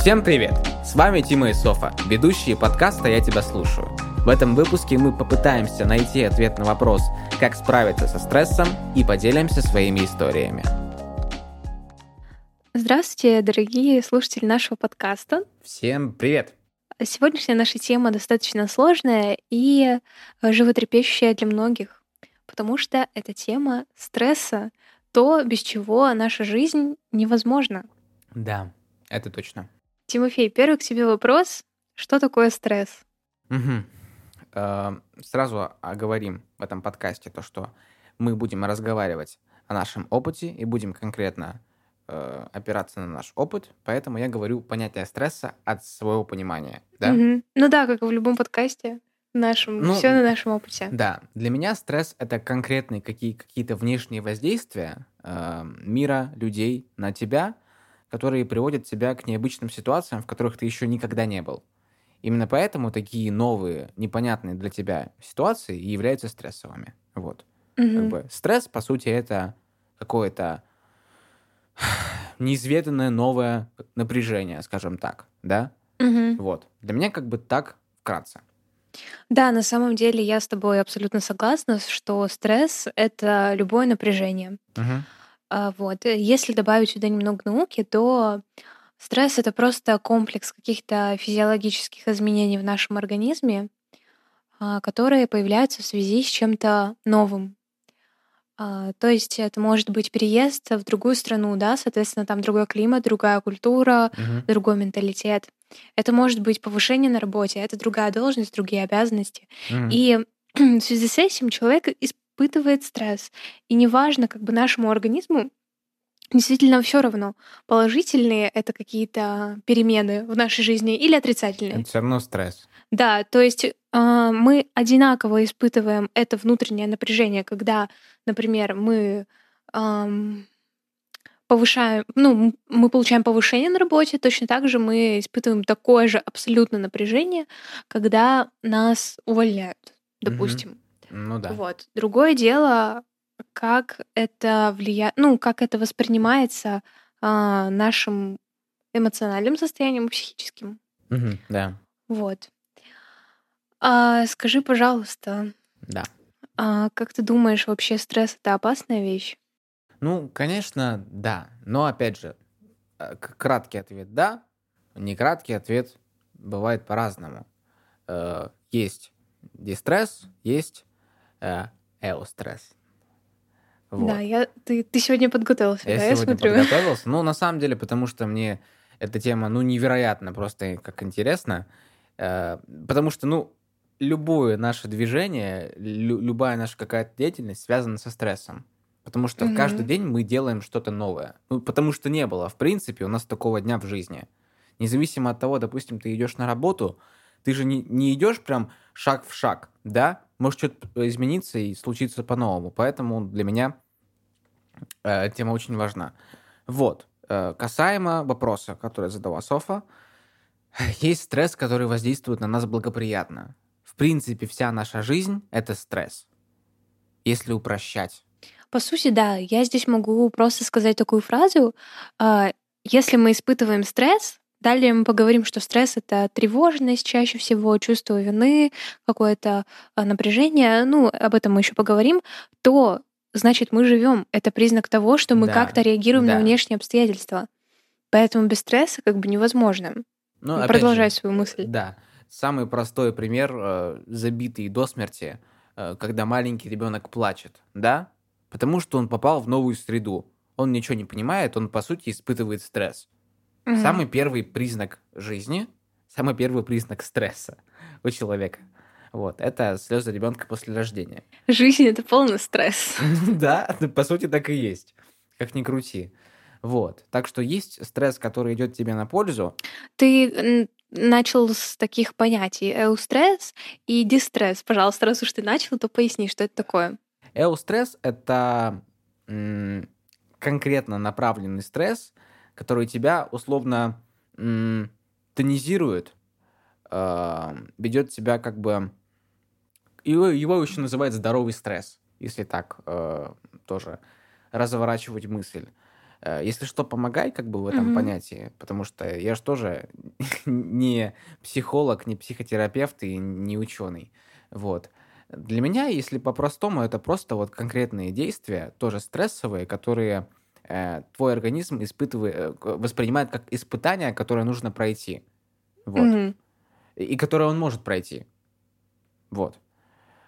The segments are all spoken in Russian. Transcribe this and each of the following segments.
Всем привет! С вами Тима и Софа, ведущие подкаста «Я тебя слушаю». В этом выпуске мы попытаемся найти ответ на вопрос, как справиться со стрессом и поделимся своими историями. Здравствуйте, дорогие слушатели нашего подкаста. Всем привет! Сегодняшняя наша тема достаточно сложная и животрепещущая для многих, потому что это тема стресса, то, без чего наша жизнь невозможна. Да, это точно. Тимофей, первый к тебе вопрос. Что такое стресс? Угу. Сразу оговорим в этом подкасте то, что мы будем разговаривать о нашем опыте и будем конкретно э, опираться на наш опыт, поэтому я говорю понятие стресса от своего понимания. Да? Угу. Ну да, как и в любом подкасте нашем, ну, все на нашем опыте. Да, для меня стресс это конкретные какие, какие-то внешние воздействия э, мира, людей на тебя, которые приводят тебя к необычным ситуациям, в которых ты еще никогда не был. Именно поэтому такие новые, непонятные для тебя ситуации являются стрессовыми. Вот. Мгм. Как бы стресс, по сути, это какое-то неизведанное новое напряжение, скажем так, да? Мгм. Вот. Для меня как бы так вкратце. Да, на самом деле я с тобой абсолютно согласна, что стресс — это любое напряжение. Мгм. А, вот. э, Если добавить сюда немного науки, то стресс это просто комплекс каких-то физиологических изменений в нашем организме, а, которые появляются в связи с чем-то новым. А, То есть это может быть переезд в другую страну, да, соответственно, там другой климат, другая культура, Мгм. другой менталитет. Это может быть повышение на работе, это другая должность, другие обязанности. Мгм. И в связи с этим человек испытывает стресс. И неважно, как бы нашему организму действительно все равно, положительные это какие-то перемены в нашей жизни или отрицательные. Это все равно стресс. Да, то есть а, мы одинаково испытываем это внутреннее напряжение, когда, например, мы ам, повышаем, ну, мы получаем повышение на работе, точно так же мы испытываем такое же абсолютно напряжение, когда нас увольняют, допустим. Ну да. Вот. Другое дело, как это влияет, ну, как это воспринимается а, нашим эмоциональным состоянием психическим. Мгм. Да. Вот. А, скажи, пожалуйста, Да. а, как ты думаешь, вообще стресс это опасная вещь? Ну, конечно, да. Но опять же, э, к- краткий ответ да, не краткий ответ бывает по-разному. Э, Есть дистресс, есть э, эостресс. Вот. Да, я, ты, ты сегодня подготовился, Я да, я сегодня смотрю. подготовился. Ну, на самом деле, потому что мне эта тема, ну, невероятно просто как интересна. Э, Потому что, ну, любое наше движение, лю- любая наша какая-то деятельность связана со стрессом. Потому что Мгм. каждый день мы делаем что-то новое. Ну, потому что не было, в принципе, у нас такого дня в жизни. Независимо от того, допустим, ты идешь на работу, ты же не, не идешь прям шаг в шаг, да? Может что-то измениться и случиться по-новому. Поэтому для меня э, тема очень важна. Вот. э, касаемо вопроса, который задала Софа, есть стресс, который воздействует на нас благоприятно. В принципе, вся наша жизнь — это стресс. Если упрощать. По сути, да, я здесь могу просто сказать такую фразу. а, Если мы испытываем стресс, далее мы поговорим, что стресс — это тревожность чаще всего, чувство вины, какое-то а, напряжение, ну, об этом мы еще поговорим, то значит мы живем. Это признак того, что мы Да, как-то реагируем да. на внешние обстоятельства. Поэтому без стресса как бы невозможно. Ну, опять Продолжай же, свою мысль. Да. Самый простой пример, э, забитый до смерти, э, когда маленький ребенок плачет, да? Потому что он попал в новую среду. Он ничего не понимает, он, по сути, испытывает стресс. Мгм. Самый первый признак жизни, самый первый признак стресса у человека. Вот, это слезы ребенка после рождения. Жизнь — это полный стресс. Да, по сути, так и есть. Как ни крути. Вот. Так что есть стресс, который идет тебе на пользу. Ты начал с таких понятий эустресс и дистресс. Пожалуйста, раз уж ты начал, то поясни, что это такое. Эустресс — это конкретно направленный стресс, который тебя условно м, тонизирует, э, ведет тебя как бы... Его, его еще называют здоровый стресс, если так э, тоже разворачивать мысль. Э, если что, помогай как бы в этом Мгм. понятии, потому что я же тоже не психолог, не психотерапевт и не ученый. Вот. Для меня, если по-простому, это просто вот конкретные действия, тоже стрессовые, которые твой организм испытывает, э, воспринимает как испытание, которое нужно пройти. Вот. Мгм. И, и которое он может пройти. Вот.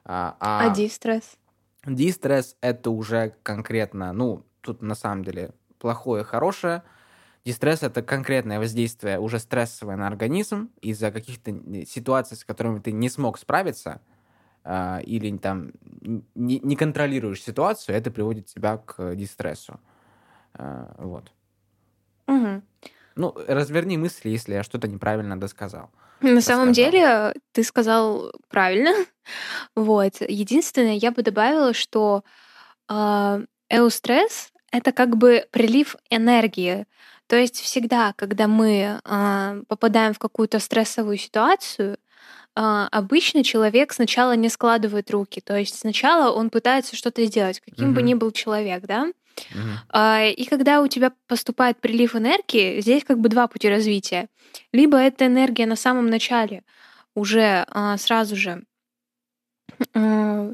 А, А а дистресс? дистресс это уже конкретно, ну, тут на самом деле плохое, хорошее. Дистресс это конкретное воздействие уже стрессовое на организм из-за каких-то ситуаций, с которыми ты не смог справиться, а, или там не, не контролируешь ситуацию, это приводит тебя к дистрессу. А, вот. Мгм. Ну, разверни мысли, если я что-то неправильно досказал. На самом Рассказал. деле, ты сказал правильно. Вот. Единственное, я бы добавила, что а, эустресс — это как бы прилив энергии. То есть всегда, когда мы а, попадаем в какую-то стрессовую ситуацию, а, обычно человек сначала не складывает руки. То есть сначала он пытается что-то сделать, каким бы Мгм. ни был человек, да? А, И когда у тебя поступает прилив энергии, здесь как бы два пути развития. Либо эта энергия на самом начале уже а, сразу же а,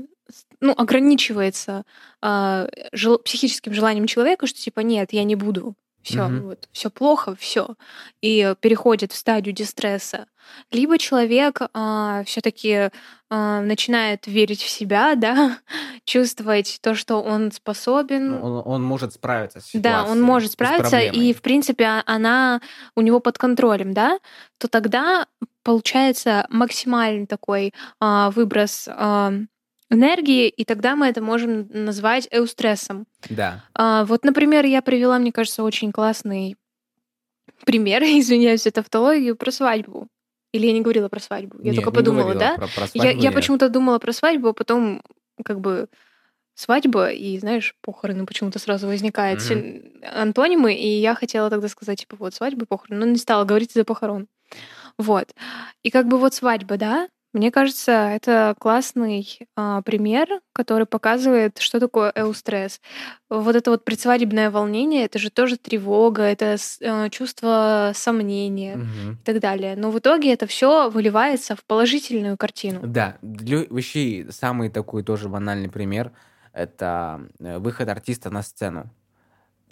ну, ограничивается а, жел- психическим желанием человека, что типа нет, я не буду. Все, Мгм. вот, все плохо, все. И переходит в стадию дистресса. Либо человек все-таки начинает верить в себя, да, чувствовать то, что он способен, Ну, Он, он может справиться с да, он ситуацией, может справиться, и, в принципе, а- она у него под контролем, да, то тогда получается максимальный такой а, выброс а, энергии, и тогда мы это можем назвать эустрессом. Да. А, вот, например, я привела, мне кажется, очень классный пример, извиняюсь за тавтологию, про свадьбу. Или я не говорила про свадьбу? Я Нет, только подумала, да? Про, про Я, свадьбу я нет. почему-то думала про свадьбу, а потом как бы свадьба и, знаешь, похороны почему-то сразу возникают син- антонимы, и я хотела тогда сказать, типа, вот, свадьба, похороны, но не стала говорить из-за похорон. Вот. И как бы вот свадьба, да, мне кажется, это классный а, пример, который показывает, что такое эустресс. Вот это вот предсвадебное волнение, это же тоже тревога, это э, чувство сомнения Мгм. и так далее. Но в итоге это все выливается в положительную картину. Да, вообще самый такой тоже банальный пример – это э, выход артиста на сцену.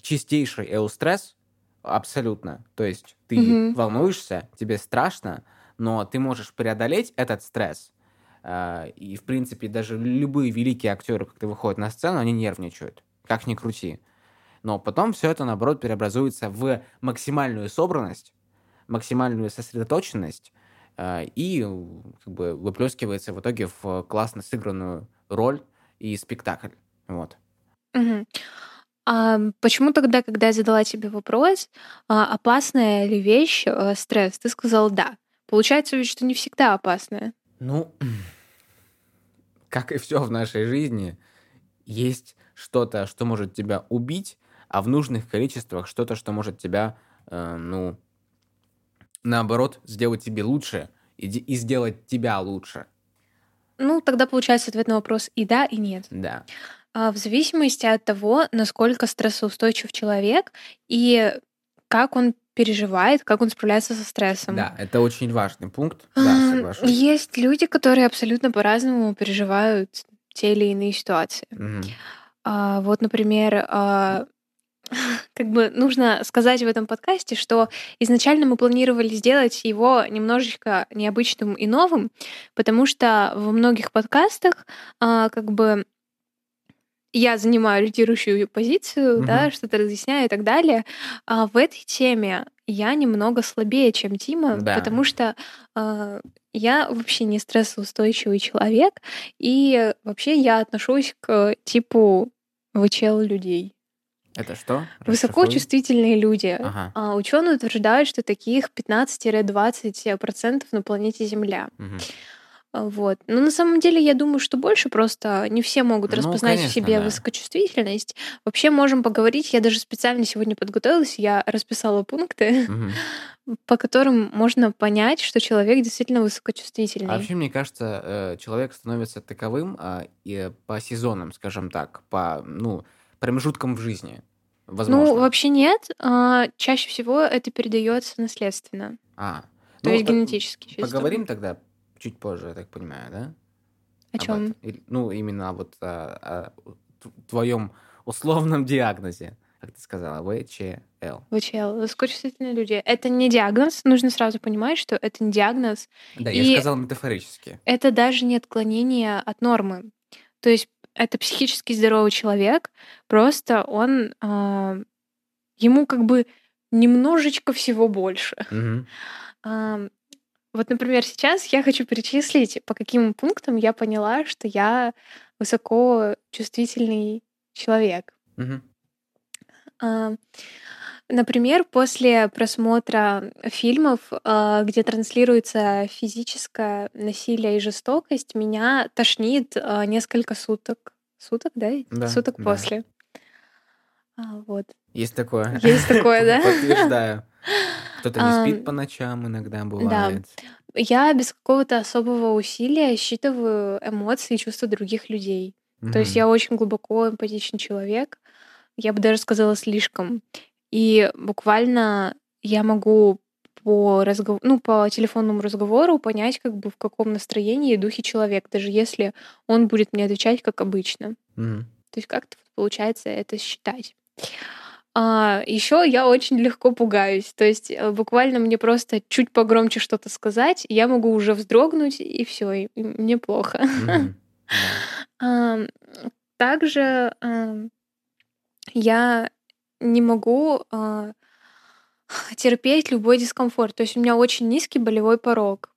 Чистейший эустресс, абсолютно. То есть ты Мгм. волнуешься, тебе страшно, но ты можешь преодолеть этот стресс. А, И, в принципе, даже любые великие актеры, когда выходят на сцену, они нервничают, как ни крути. Но потом все это, наоборот, преобразуется в максимальную собранность, максимальную сосредоточенность а, и э, как бы выплескивается в итоге в классно сыгранную роль и спектакль. Вот. Мгм. А почему тогда, когда я задала тебе вопрос, а, опасная ли вещь э, стресс, ты сказал да. Получается ведь, что не всегда опасная. Ну, как и все в нашей жизни, есть что-то, что может тебя убить, а в нужных количествах что-то, что может тебя, э, ну, наоборот, сделать тебе лучше и, и сделать тебя лучше. Ну, тогда получается ответ на вопрос и да, и нет. Да. А, В зависимости от того, насколько стрессоустойчив человек и как он переживает, как он справляется со стрессом. Да, это очень важный пункт. Да, соглашусь. Есть люди, которые абсолютно по-разному переживают те или иные ситуации. Мгм. А, вот, например, а, как бы нужно сказать в этом подкасте, что изначально мы планировали сделать его немножечко необычным и новым, потому что во многих подкастах а, как бы я занимаю лидирующую позицию, да, Мгм. что-то разъясняю и так далее. А в этой теме я немного слабее, чем Тима, Да. потому что а, я вообще не стрессоустойчивый человек, и вообще я отношусь к типу ВЧЛ людей. Это что? Высоко Расшифруй. чувствительные люди. Ага. А, ученые утверждают, что таких 15-20% на планете Земля. Мгм. А, Вот. Но на самом деле я думаю, что больше просто не все могут Ну, распознать в конечно, себе да. высокочувствительность. Вообще можем поговорить. Я даже специально сегодня подготовилась, я расписала пункты, Мгм. по которым можно понять, что человек действительно А высокочувствительный. вообще, мне кажется, э, человек становится таковым а, по сезонам, скажем так, по ну, промежуткам в жизни. Возможно. Ну, вообще нет. А, чаще всего это передается наследственно. А, То ну, есть так генетически чисто. поговорим тогда чуть позже, я так понимаю, да? О чем? этом. Ну, именно вот о, о т- твоем условном диагнозе, как ты сказала, ВЧЛ. ВЧЛ, высокочувствительные люди. Это не диагноз. Нужно сразу понимать, что это не диагноз. Да, И- я сказал метафорически. Это даже не отклонение от нормы. То есть это психически здоровый человек, просто он... а, ему как бы немножечко всего больше. Ам, Вот, например, сейчас я хочу перечислить, по каким пунктам я поняла, что я высоко чувствительный человек. А, Например, после просмотра фильмов, а, где транслируется физическое насилие и жестокость, меня тошнит а, несколько суток. Суток, да? Да, Суток да. после. Вот. Есть такое. Есть такое, да? Подтверждаю. Кто-то не спит по ночам иногда бывает. Я без какого-то особого усилия считываю эмоции и чувства других людей. То есть я очень глубоко эмпатичный человек. Я бы даже сказала слишком. И буквально я могу по разговор, ну, по телефонному разговору понять, как бы в каком настроении и духе человек, даже если он будет мне отвечать как обычно. Мгм. То есть как-то получается это считать. А, еще я очень легко пугаюсь. То есть э, буквально мне просто чуть погромче что-то сказать, я могу уже вздрогнуть, и все, и мне плохо. Также я не могу а, терпеть любой дискомфорт. То есть у меня очень низкий болевой порог.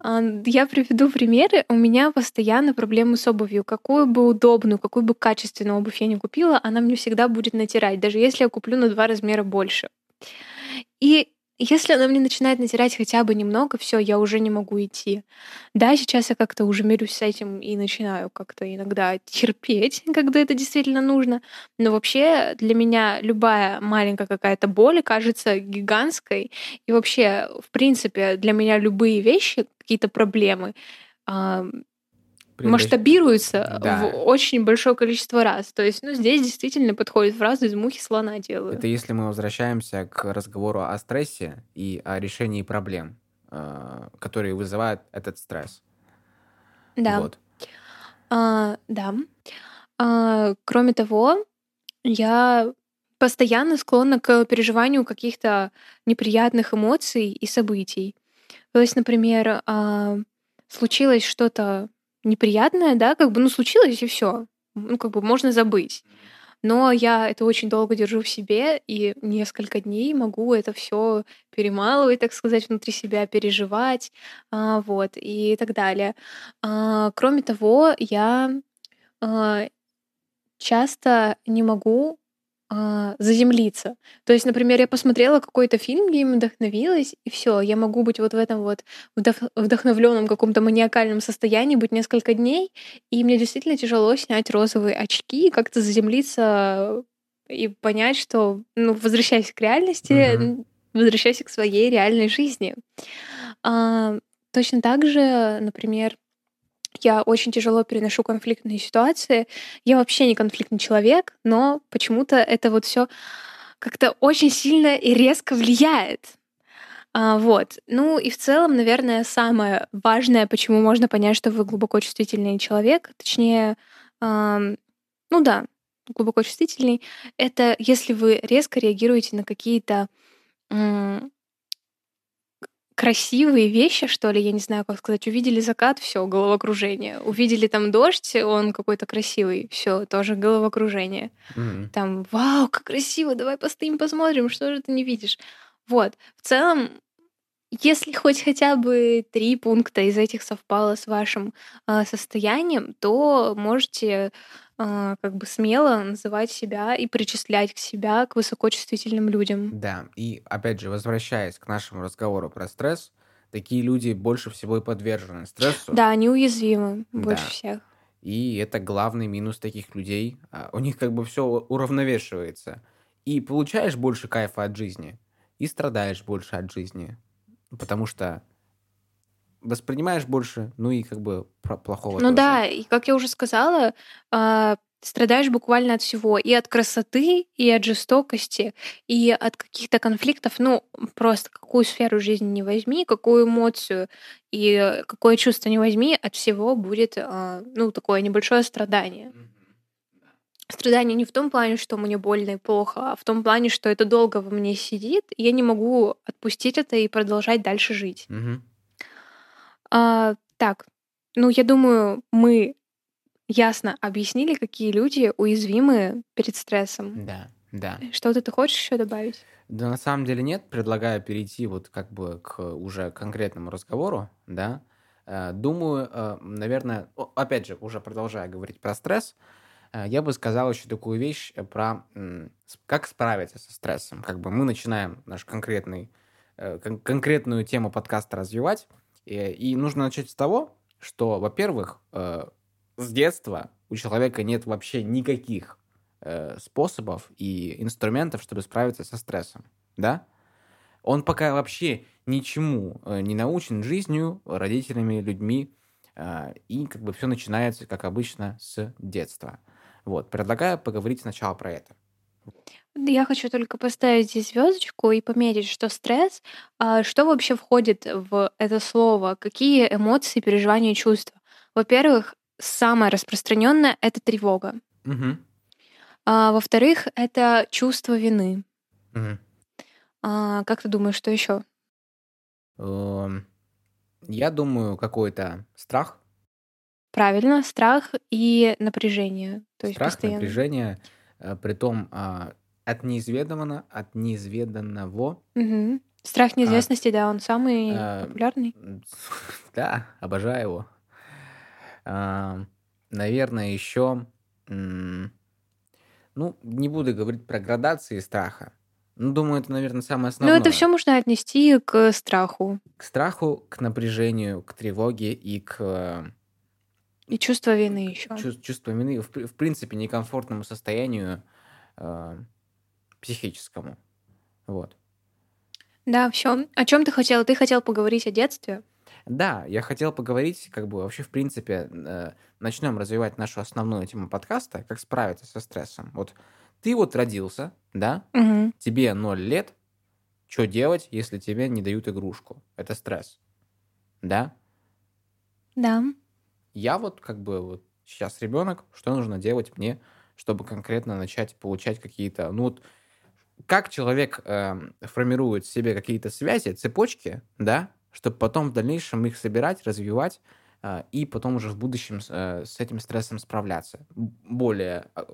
А, Я приведу примеры. У меня постоянно проблемы с обувью. Какую бы удобную, какую бы качественную обувь я не купила, она мне всегда будет натирать, даже если я куплю на два размера больше. И если она мне начинает натирать хотя бы немного, все, я уже не могу идти. Да, сейчас я как-то уже мирюсь с этим и начинаю как-то иногда терпеть, когда это действительно нужно. Но вообще для меня любая маленькая какая-то боль кажется гигантской. И вообще, в принципе, для меня любые вещи, какие-то проблемы, Преодолеть- масштабируются Да. в очень большое количество раз. То есть, ну, здесь действительно подходит фраза «из мухи слона делаю». Это если мы возвращаемся к разговору о стрессе и о решении проблем, э, которые вызывают этот стресс. Да. Вот. А, да. А, кроме того, я постоянно склонна к переживанию каких-то неприятных эмоций и событий. То есть, например, а, случилось что-то неприятное, да, как бы, ну, случилось и все. Ну, как бы можно забыть. Но я это очень долго держу в себе, и несколько дней могу это все перемалывать, так сказать, внутри себя, переживать, а, вот, и так далее. А, кроме того, я а, часто не могу а, заземлиться. То есть, например, я посмотрела какой-то фильм, где им вдохновилась, и все, я могу быть вот в этом вот вдох- вдохновленном каком-то маниакальном состоянии, быть несколько дней, и мне действительно тяжело снять розовые очки и как-то заземлиться и понять, что, ну, возвращайся к реальности, н- возвращайся к своей реальной жизни. А, точно так же, например, я очень тяжело переношу конфликтные ситуации. Я вообще не конфликтный человек, но почему-то это вот все как-то очень сильно и резко влияет. А, вот. Ну и в целом, наверное, самое важное, почему можно понять, что вы глубоко чувствительный человек, точнее, ам, ну да, глубоко чувствительный, это если вы резко реагируете на какие-то красивые вещи, что ли, я не знаю, как сказать. Увидели закат, все, головокружение. Увидели там дождь, он какой-то красивый, все, тоже головокружение. Мгм. Там, вау, как красиво, давай постоим, посмотрим, что же ты не видишь. Вот, в целом, если хоть хотя бы три пункта из этих совпало с вашим а, состоянием, то можете как бы смело называть себя и причислять к себя к высокочувствительным людям. Да, и опять же, возвращаясь к нашему разговору про стресс, такие люди больше всего и подвержены стрессу. Да, они уязвимы больше Да. всех. И это главный минус таких людей. А, У них как бы все уравновешивается. И получаешь больше кайфа от жизни, и страдаешь больше от жизни. Потому что воспринимаешь больше, ну и как бы плохого Ну да, и как я уже сказала, Ты страдаешь буквально от всего. И от красоты, и от жестокости, и от каких-то конфликтов. Ну, просто какую сферу жизни не возьми, какую эмоцию и какое чувство не возьми, от всего будет, а, ну, такое небольшое страдание. Страдание не в том плане, что мне больно и плохо, а в том плане, что это долго во мне сидит, и я не могу отпустить это и продолжать дальше жить. Мгм. А, так, ну, я думаю, мы ясно объяснили, какие люди уязвимы перед стрессом. Да, да. Что-то ты хочешь еще добавить? Да, на самом деле нет. Предлагаю перейти вот как бы к уже конкретному разговору, да. Э, Думаю, э, наверное, опять же, уже продолжая говорить про стресс, э, я бы сказал еще такую вещь про как справиться со стрессом. Как бы мы начинаем наш конкретный, кон- конкретную тему подкаста развивать, и, и нужно начать с того, что, во-первых, э, с детства у человека нет вообще никаких э, способов и инструментов, чтобы справиться со стрессом, да? Он пока вообще ничему э, не научен жизнью, родителями, людьми, э, и как бы все начинается, как обычно, с детства. Вот, предлагаю поговорить сначала про это. Я хочу только поставить здесь звездочку и пометить, что стресс, а, что вообще входит в это слово, какие эмоции, переживания, чувства. Во-первых, самое распространенное это тревога. Мгм. А, во-вторых, это чувство вины. Мгм. А, как ты думаешь, что еще? Эм, Я думаю, какой-то страх, Правильно, страх и напряжение. То есть страх, постоянно. напряжение, притом а, от неизведанного, от неизведанного, Мгм. Страх от неизвестности, да, он самый э, популярный. да, обожаю его. А, Наверное, еще, ну, не буду говорить про градации страха. Ну, думаю, это, наверное, самое Но это основное. все можно отнести к страху К страху, к напряжению, к тревоге и к э, и чувство вины еще. чувс- чувству вины, в, в принципе, некомфортному состоянию э, психическому. Вот. Да, все. О чем ты хотел? Ты хотел поговорить о детстве? Да, я хотел поговорить, как бы вообще, в принципе, э, начнем развивать нашу основную тему подкаста, как справиться со стрессом. Вот ты вот родился, да, Мгм. тебе 0 лет, что делать, если тебе не дают игрушку? Это стресс, да? Да. Я вот как бы вот сейчас ребенок, что нужно делать мне, чтобы конкретно начать получать какие-то, ну вот, как человек эм, формирует в себе какие-то связи, цепочки, да, чтобы потом в дальнейшем их собирать, развивать э, и потом уже в будущем э, с этим стрессом справляться, более э,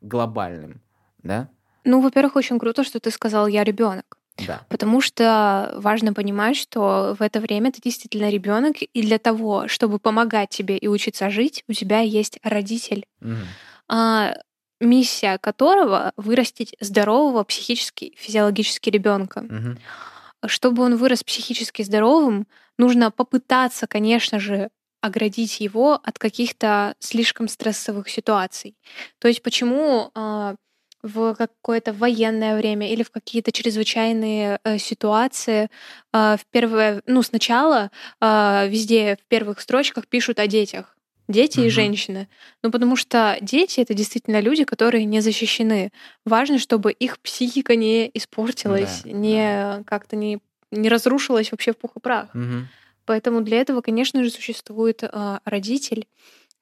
глобальным, да, Ну, во-первых, очень круто, что ты сказал «я ребенок». Да, Потому что важно понимать, что в это время ты действительно ребенок, и для того, чтобы помогать тебе и учиться жить, у тебя есть родитель, Мгм. а, миссия которого вырастить здорового психически, физиологически ребенка. Мгм. Чтобы он вырос психически здоровым, нужно попытаться, конечно же, оградить его от каких-то слишком стрессовых ситуаций. То есть почему а, в какое-то военное время или в какие-то чрезвычайные э, ситуации а, в первое, ну сначала а, везде в первых строчках пишут о детях. Дети и Мгм. женщины. Ну, потому что дети — это действительно люди, которые не защищены. Важно, чтобы их психика не испортилась, Да, не как-то не, не разрушилась вообще в пух и прах. Мгм. Поэтому для этого, конечно же, существует а, родитель.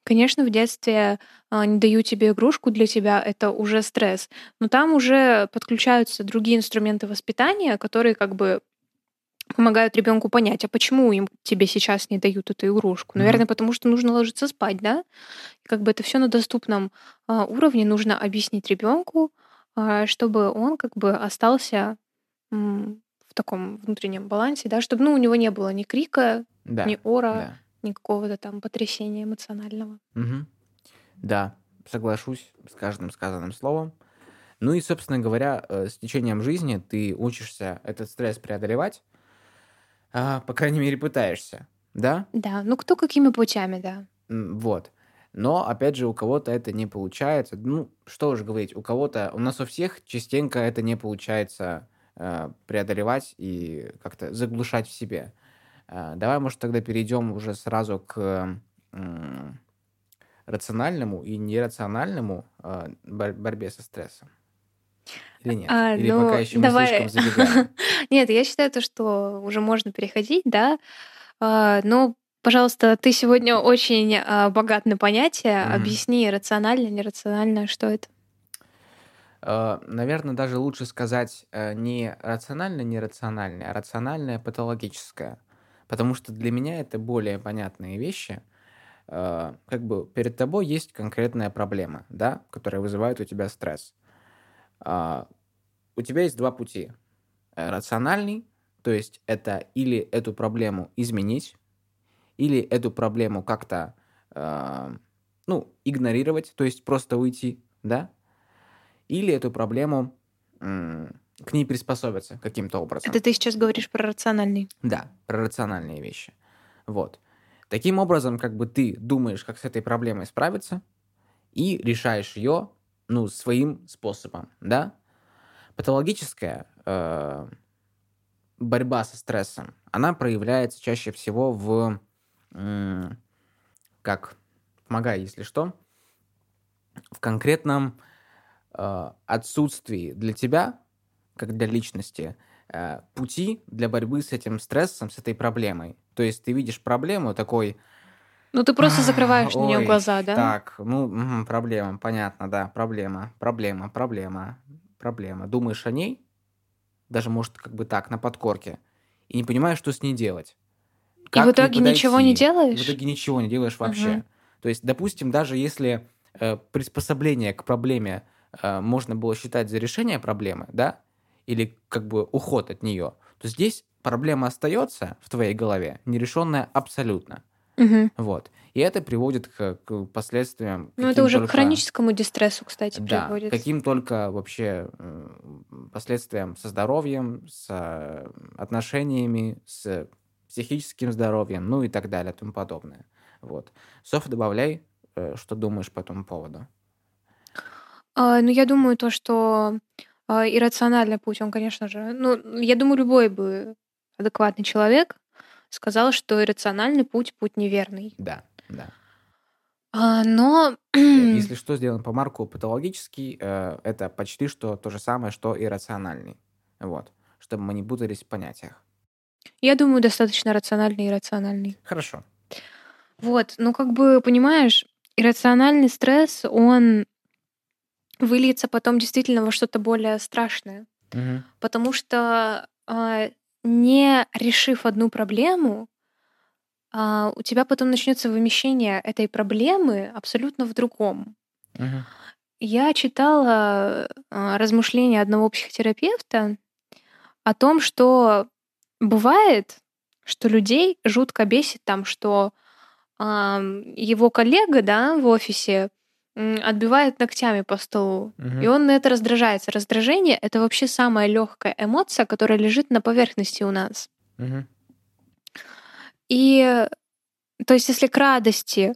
Конечно, в детстве а, не даю тебе игрушку для тебя, это уже стресс. Но там уже подключаются другие инструменты воспитания, которые как бы помогают ребенку понять, а почему им тебе сейчас не дают эту игрушку? Наверное, потому что нужно ложиться спать, да? И как бы это все на доступном а, уровне нужно объяснить ребенку, а, чтобы он как бы остался м, в таком внутреннем балансе, да, чтобы ну, у него не было ни крика, Да, ни ора, да. Ни какого-то там потрясения эмоционального. Мгм. Да, соглашусь с каждым сказанным словом. Ну и, собственно говоря, э, с течением жизни ты учишься этот стресс преодолевать, а, по крайней мере, пытаешься, да? Да, ну кто какими путями, да. Вот. Но, опять же, у кого-то это не получается. Ну, что уж говорить, у кого-то, у нас у всех частенько это не получается э, преодолевать и как-то заглушать в себе. Э, давай, может, тогда перейдем уже сразу к рациональному и нерациональному э, бор- борьбе со стрессом? Или нет? А, Или ну, пока еще мы давай. слишком забегаем? Нет, я считаю то, что уже можно переходить, да. А, Но, пожалуйста, ты сегодня очень а, богат на понятия. Объясни рационально, нерационально, что это. Наверное, даже лучше сказать не рационально нерациональное, а рациональное патологическое. Потому что для меня это более понятные вещи. Э, Как бы перед тобой есть конкретная проблема, да, которая вызывает у тебя стресс. А, У тебя есть два пути. Э, Рациональный, то есть это или эту проблему изменить, или эту проблему как-то, э, ну, игнорировать, то есть просто уйти, да, или эту проблему к ней приспособиться каким-то образом. Это ты сейчас говоришь про рациональный. Да, про рациональные вещи. Вот. Таким образом, как бы ты думаешь, как с этой проблемой справиться, и решаешь ее, ну, своим способом, да? Патологическая э, борьба со стрессом, она проявляется чаще всего в, м, как, помогай, если что, в конкретном э, отсутствии для тебя, как для личности, э, пути для борьбы с этим стрессом, с этой проблемой. То есть ты видишь проблему такой... Ну, ты просто закрываешь на нее глаза, да? Так, ну, проблема, понятно, да, проблема, проблема, проблема, проблема. Думаешь о ней, даже, может, как бы так, на подкорке, и не понимаешь, что с ней делать. И Как в к ней итоге ничего не делаешь? В итоге ничего не делаешь вообще. Мгм. То есть, допустим, даже если э, приспособление к проблеме э, можно было считать за решение проблемы, да, или как бы уход от нее, то здесь проблема остается в твоей голове, нерешенная абсолютно. Мгм. Вот. И это приводит к, к последствиям. Ну, это уже к только- хроническому дистрессу, кстати, Да, приводит. каким только вообще последствиям со здоровьем, с э, отношениями, с психическим здоровьем, ну и так далее, и тому подобное. Вот. Софа, добавляй, э, что думаешь по этому поводу. А, ну, я думаю, то, что иррациональный путь, он, конечно же, ну, я думаю, любой бы адекватный человек сказал, что иррациональный путь путь неверный. Да, да. А, но Э, Если что, сделаем помарку патологический, э, это почти что то же самое, что и рациональный. Вот. Чтобы мы не путались в понятиях. я думаю, достаточно рациональный и иррациональный. Хорошо. Вот, ну как бы, понимаешь, иррациональный стресс, он выльется потом действительно во что-то более страшное. Мгм. Потому что а, не решив одну проблему, а, у тебя потом начнется вымещение этой проблемы абсолютно в другом. Мгм. Я читала а, размышления одного психотерапевта о том, что бывает, что людей жутко бесит там, что его коллега, да, в офисе отбивает ногтями по столу. Мгм. И он на это раздражается. Раздражение — это вообще самая легкая эмоция, которая лежит на поверхности у нас. Мгм. И то есть, если к радости,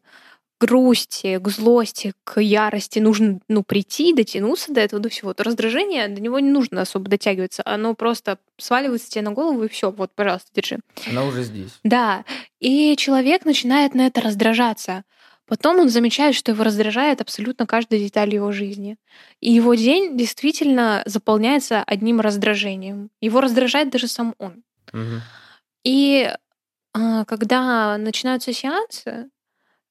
к грусти, к злости, к ярости нужно ну, прийти, дотянуться до этого, до всего, то раздражение, до него не нужно особо дотягиваться. Оно просто сваливается тебе на голову, и все, вот, пожалуйста, держи. Она уже здесь. Да, и человек начинает на это раздражаться. Потом он замечает, что его раздражает абсолютно каждая деталь его жизни. И его день действительно заполняется одним раздражением. Его раздражает даже сам он. Мгм. И а, когда начинаются сеансы,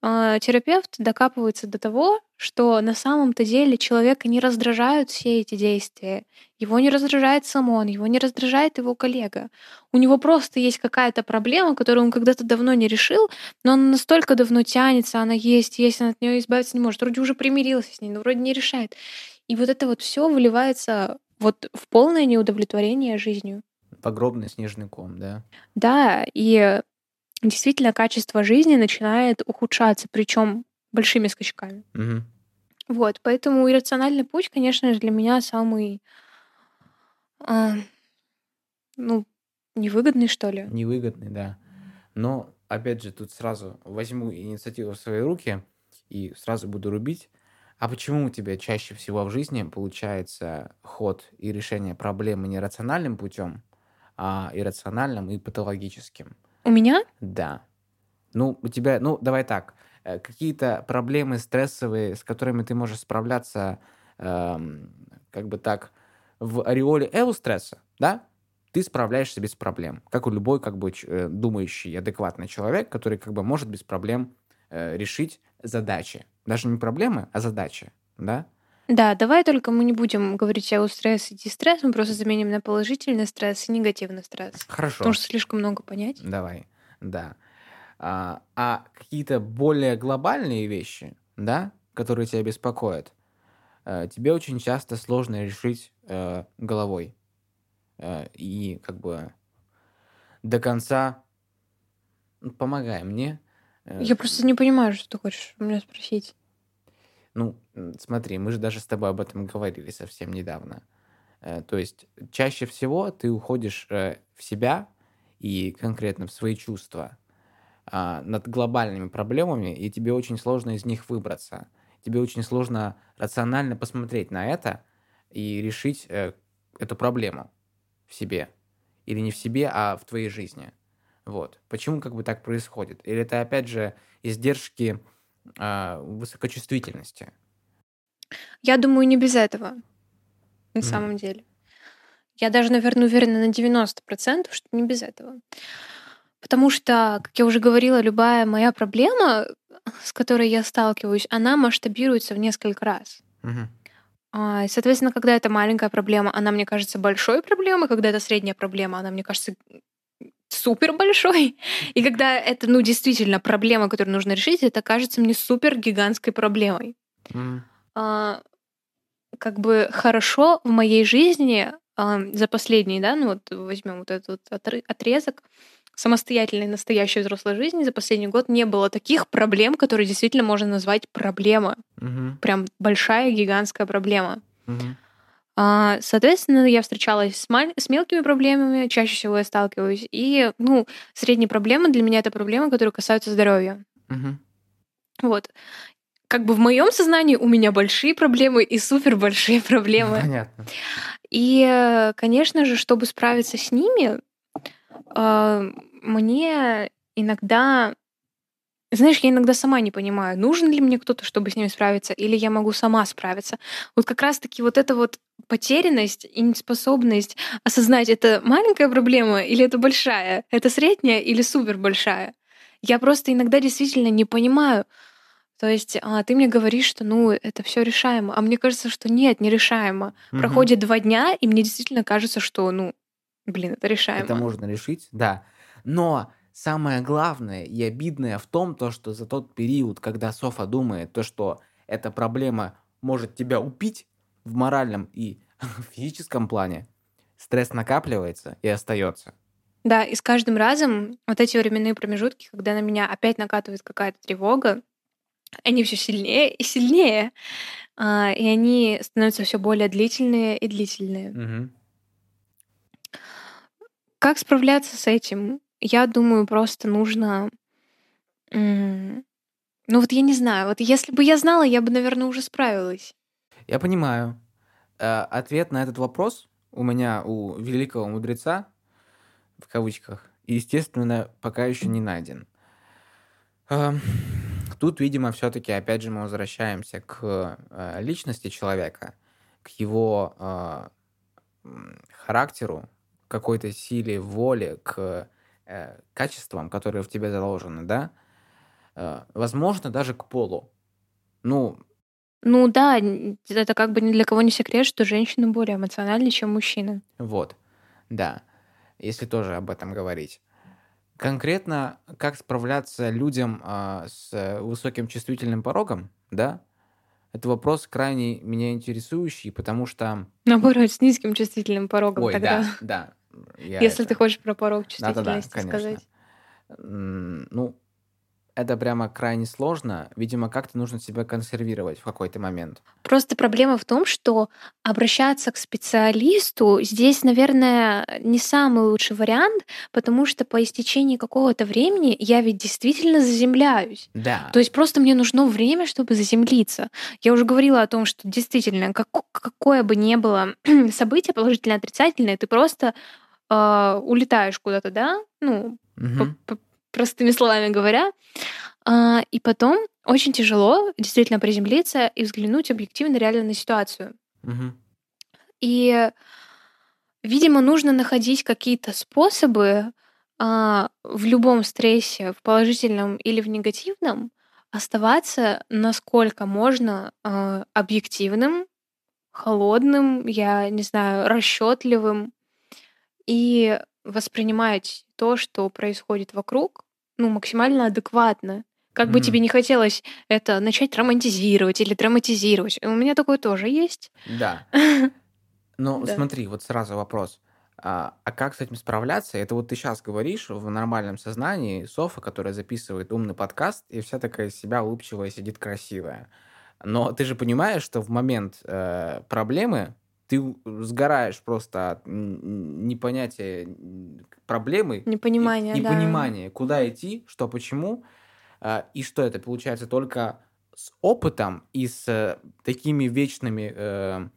терапевт докапывается до того, что на самом-то деле человека не раздражают все эти действия. Его не раздражает сам он, его не раздражает его коллега. У него просто есть какая-то проблема, которую он когда-то давно не решил, но она настолько давно тянется, она есть, есть, он от нее избавиться не может. Вроде уже примирился с ней, но вроде не решает. И вот это вот все выливается вот в полное неудовлетворение жизнью. Погробный снежный ком, да. Да, и действительно качество жизни начинает ухудшаться, причем большими скачками. Мгм. Вот, поэтому иррациональный путь, конечно же, для меня самый, а, ну, невыгодный, что ли. Невыгодный, да. Но, опять же, тут сразу возьму инициативу в свои руки и сразу буду рубить. А почему у тебя чаще всего в жизни получается ход и решение проблемы не рациональным путем, а иррациональным и патологическим? У меня? Да. Ну, у тебя, ну, давай так. э, какие-то проблемы стрессовые, с которыми ты можешь справляться, эм, как бы так, в ореоле эустресса, да, ты справляешься без проблем, как у любой как бы э, думающий, адекватный человек, который как бы может без проблем э, решить задачи. Даже не проблемы, а задачи, да? Да, давай только мы не будем говорить о стресс и дистресс, мы просто заменим на положительный стресс и негативный стресс. Хорошо. Потому что слишком много понять. Давай, да. А, а какие-то более глобальные вещи, да, которые тебя беспокоят, э, тебе очень часто сложно решить э, головой. Э, и как бы до конца ну, помогай мне. Э, Я просто не понимаю, что ты хочешь у меня спросить. Ну, смотри, мы же даже с тобой об этом говорили совсем недавно. Э, то есть чаще всего ты уходишь в себя и конкретно в свои чувства а, над глобальными проблемами, и тебе очень сложно из них выбраться. Тебе очень сложно рационально посмотреть на это и решить эту проблему в себе. Или не в себе, а в твоей жизни. Вот. Почему как бы так происходит? Или это, опять же, издержки э, высокочувствительности? Я думаю, не без этого. На mm. самом деле. Я даже, наверное, уверена на 90%, что не без этого. Потому что, как я уже говорила, любая моя проблема, с которой я сталкиваюсь, она масштабируется в несколько раз. Mm-hmm. А, соответственно, когда это маленькая проблема, она мне кажется большой проблемой, когда это средняя проблема, она мне кажется супер большой. И когда это, ну, действительно проблема, которую нужно решить, это кажется мне супер гигантской проблемой. Mm. А, как бы хорошо в моей жизни а, за последний, да, ну вот возьмем вот этот вот отрезок, самостоятельной настоящей взрослой жизни за последний год не было таких проблем, которые действительно можно назвать проблема. Угу. Прям большая, гигантская проблема. Угу. А, соответственно, я встречалась с, маль... с мелкими проблемами, чаще всего я сталкиваюсь. И, ну, средние проблемы для меня это проблемы, которые касаются здоровья. Угу. Вот. Как бы в моем сознании у меня большие проблемы и супер большие проблемы. Понятно. И, конечно же, чтобы справиться с ними, а, мне иногда знаешь, я иногда сама не понимаю, нужен ли мне кто-то, чтобы с ними справиться, или я могу сама справиться. Вот как раз-таки вот эта вот потерянность и неспособность осознать, это маленькая проблема или это большая, это средняя или супер большая. Я просто иногда действительно не понимаю. То есть а, ты мне говоришь, что ну это все решаемо, а мне кажется, что нет, нерешаемо. Угу. Проходит два дня, и мне действительно кажется, что ну Блин, это решаемо. Это можно решить, да. Но самое главное и обидное в том, то, что за тот период, когда Софа думает, то, что эта проблема может тебя убить в моральном и физическом плане, стресс накапливается и остается. Да, и с каждым разом вот эти временные промежутки, когда на меня опять накатывает какая-то тревога, они все сильнее и сильнее, а, и они становятся все более длительные и длительные. Угу. Как справляться с этим? Я думаю, просто нужно... Ну вот я не знаю, вот если бы я знала, я бы, наверное, уже справилась. Я понимаю. Э, ответ на этот вопрос у меня, у великого мудреца, в кавычках, естественно, пока еще не найден. Эм, тут, видимо, все-таки, опять же, мы возвращаемся к э, личности человека, к его э, характеру, какой-то силе воли, к э, качествам, которые в тебе заложены, да, э, возможно, даже к полу. Ну, ну да, это как бы ни для кого не секрет, что женщины более эмоциональны, чем мужчины. Вот, да, если тоже об этом говорить. Конкретно, как справляться людям э, с высоким чувствительным порогом, да, это вопрос крайне меня интересующий, потому что... Наоборот, с низким чувствительным порогом Ой, тогда. да, да. Я Если это... ты хочешь про порог чувствительности Да-да-да, сказать. Ну, это прямо крайне сложно. Видимо, как-то нужно себя консервировать в какой-то момент. Просто проблема в том, что обращаться к специалисту здесь, наверное, не самый лучший вариант, потому что по истечении какого-то времени я ведь действительно заземляюсь. Да. То есть просто мне нужно время, чтобы заземлиться. Я уже говорила о том, что действительно, как, какое бы ни было событие, положительное, отрицательное, ты просто э, улетаешь куда-то, да, ну, угу. простыми словами говоря, э, и потом очень тяжело действительно приземлиться и взглянуть объективно реально на ситуацию. Мгм. И, видимо, нужно находить какие-то способы а, в любом стрессе, в положительном или в негативном, оставаться насколько можно а, объективным, холодным, я не знаю, расчетливым и воспринимать то, что происходит вокруг, ну, максимально адекватно. Как бы тебе не хотелось это начать романтизировать или драматизировать. У меня такое тоже есть. Да. Ну, Да. смотри, вот сразу вопрос. А, а как с этим справляться? Это вот ты сейчас говоришь в нормальном сознании, Софа, которая записывает умный подкаст, и вся такая из себя улыбчивая, сидит красивая. Но ты же понимаешь, что в момент э, проблемы ты сгораешь просто от непонятия проблемы и Непонимание, да. непонимания, куда идти, что почему, а, и что это получается только с опытом и с э, такими вечными, э,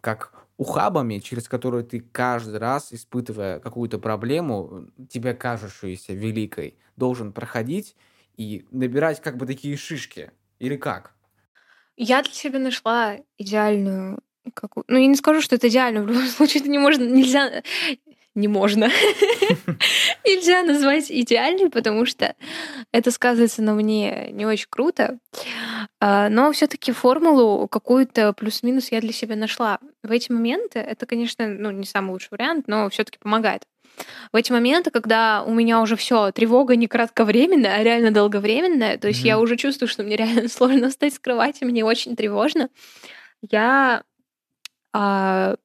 как ухабами, через которые ты каждый раз, испытывая какую-то проблему, тебе кажущуюся великой, должен проходить и набирать как бы такие шишки. Или как? Я для себя нашла идеальную какую... Ну, я не скажу, что это идеально. В любом случае, это не можно... Нельзя... Не можно. Нельзя назвать идеальной, потому что это сказывается на мне не очень круто. А, Но все таки формулу какую-то плюс-минус я для себя нашла. В эти моменты это, конечно, ну, не самый лучший вариант, но все таки помогает. В эти моменты, когда у меня уже все тревога не кратковременная, а реально долговременная, то есть я Мгм. уже чувствую, что мне реально сложно встать с кровати, мне очень тревожно, я а,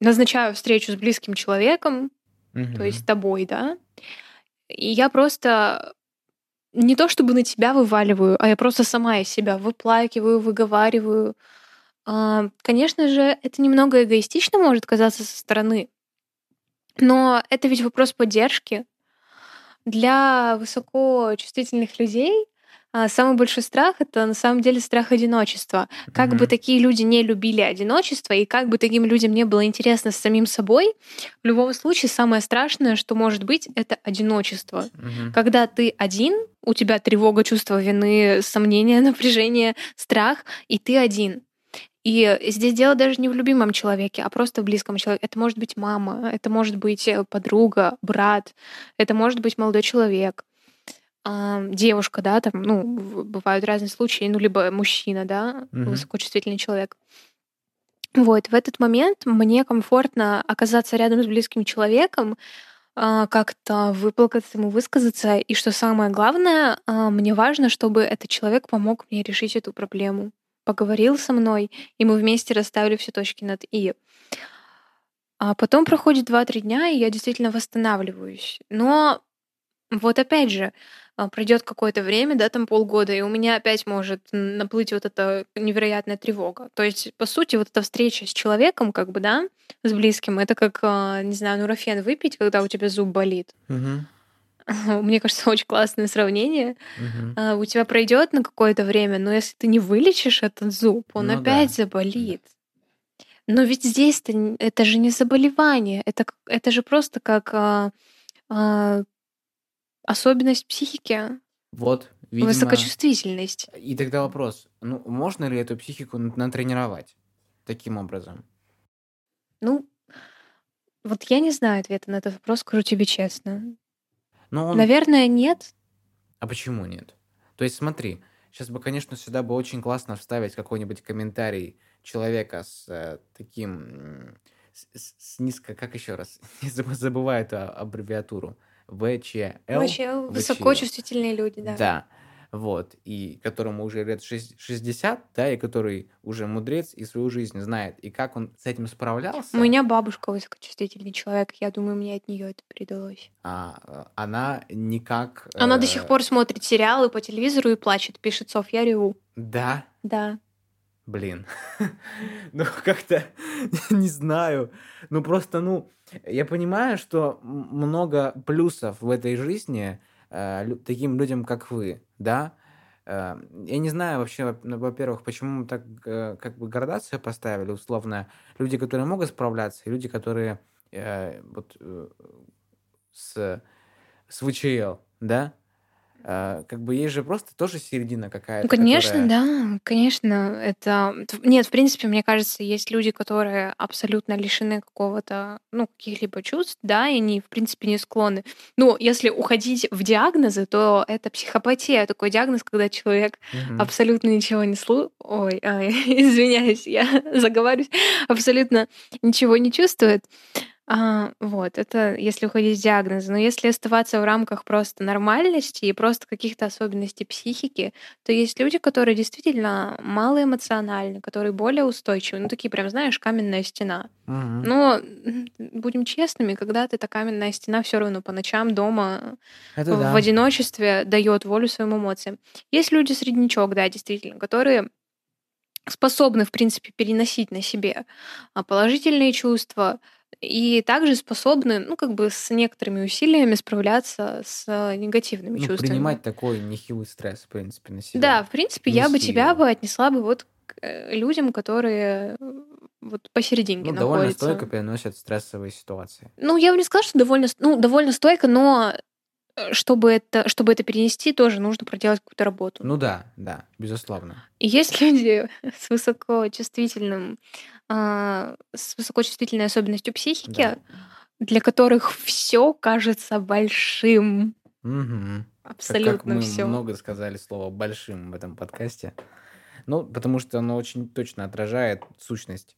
назначаю встречу с близким человеком, то есть с тобой, да, и я просто не то чтобы на тебя вываливаю, а я просто сама из себя выплакиваю, выговариваю. А, Конечно же, это немного эгоистично может казаться со стороны, но это ведь вопрос поддержки. Для высокочувствительных людей самый большой страх это на самом деле страх одиночества. Как бы Мгм. такие люди не любили одиночество, и как бы таким людям не было интересно с самим собой, в любом случае самое страшное, что может быть, это одиночество. Мгм. Когда ты один, у тебя тревога, чувство вины, сомнения, напряжение, страх, и ты один. И здесь дело даже не в любимом человеке, а просто в близком человеке. Это может быть мама, это может быть э, подруга, брат, это может быть молодой человек, а, девушка, да, там, ну, бывают разные случаи, ну, либо мужчина, да, Мгм. высокочувствительный человек. Вот, в этот момент мне комфортно оказаться рядом с близким человеком, а, как-то выплакаться ему, высказаться. И что самое главное, а, мне важно, чтобы этот человек помог мне решить эту проблему. Поговорил со мной, и мы вместе расставили все точки над «и». А потом проходит 2-3 дня, и я действительно восстанавливаюсь. Но вот опять же, а, пройдет какое-то время, да, там полгода, и у меня опять может наплыть вот эта невероятная тревога. То есть, по сути, вот эта встреча с человеком, как бы, да, с близким, это как, а, не знаю, нурофен выпить, когда у тебя зуб болит. Мгм. Мне кажется, очень классное сравнение. А, У тебя пройдет на какое-то время, но если ты не вылечишь этот зуб, он Ну опять да. заболит. Но ведь здесь-то это же не заболевание, это, это же просто как особенность психики, Вот, видимо... высокочувствительность. И тогда вопрос, ну, можно ли эту психику натренировать таким образом? Ну, вот я не знаю ответа на этот вопрос, скажу тебе честно. Ну, он... Наверное, нет. А почему нет? То есть смотри, сейчас бы, конечно, сюда бы очень классно вставить какой-нибудь комментарий человека с э, таким... С, с- низко... Как еще раз? Заб- забываю эту аббревиатуру. ВЧЛ. ВЧЛ. высокочувствительные люди, да. Да. Вот. И которому уже лет шесть- 60, да, и который уже мудрец и свою жизнь знает. И как он с этим справлялся, У меня бабушка высокочувствительный человек, я думаю, мне от нее это передалось. а, э, она никак... Она до сих э, пор смотрит сериалы по телевизору и плачет, пишет Софья реву. Да, Да. Блин, ну как-то не знаю. Ну просто, ну, я понимаю, что много плюсов в этой жизни э, таким людям, как вы, да. Э, Я не знаю вообще, во- ну, во-первых, почему так э, как бы градацию поставили, условно, люди, которые могут справляться, люди, которые э, вот э, с, с ВЧЛ, да. Э, как бы есть же просто тоже середина Ну, какая-то, конечно, которая... да, конечно, это... Нет, в принципе, мне кажется, есть люди, которые абсолютно лишены какого-то, ну, каких-либо чувств, да, и они, в принципе, не склонны. Ну, если уходить в диагнозы, то это психопатия, такой диагноз, когда человек Мгм. абсолютно ничего не слу... Ой, ай, извиняюсь, я заговариваюсь, абсолютно ничего не чувствует. А, вот, это если уходить с диагноза. Но если оставаться в рамках просто нормальности и просто каких-то особенностей психики, то есть люди, которые действительно малоэмоциональны, которые более устойчивы, ну такие прям, знаешь, каменная стена. Мгм. Но будем честными, когда-то эта каменная стена все равно по ночам дома Это в да. одиночестве дает волю своим эмоциям. Есть люди среднячок, да, действительно, которые способны, в принципе, переносить на себе а, положительные чувства и также способны, ну, как бы с некоторыми усилиями справляться с а, негативными Ну, чувствами. принимать такой нехилый стресс, в принципе, на себя. Да, в принципе, я бы тебя Нести бы отнесла бы вот к э, людям, которые э, вот посерединке Ну, довольно находятся. стойко переносят стрессовые ситуации. Ну, я бы не сказала, что довольно, ну, довольно стойко, но э, чтобы это, чтобы это перенести, тоже нужно проделать какую-то работу. Ну да, да, безусловно. И есть люди с высокочувствительным, а, с высокочувствительной особенностью психики, Да. для которых все кажется большим. Мгм. Так как Абсолютно мы все. много сказали слова «большим» в этом подкасте. Ну, потому что оно очень точно отражает сущность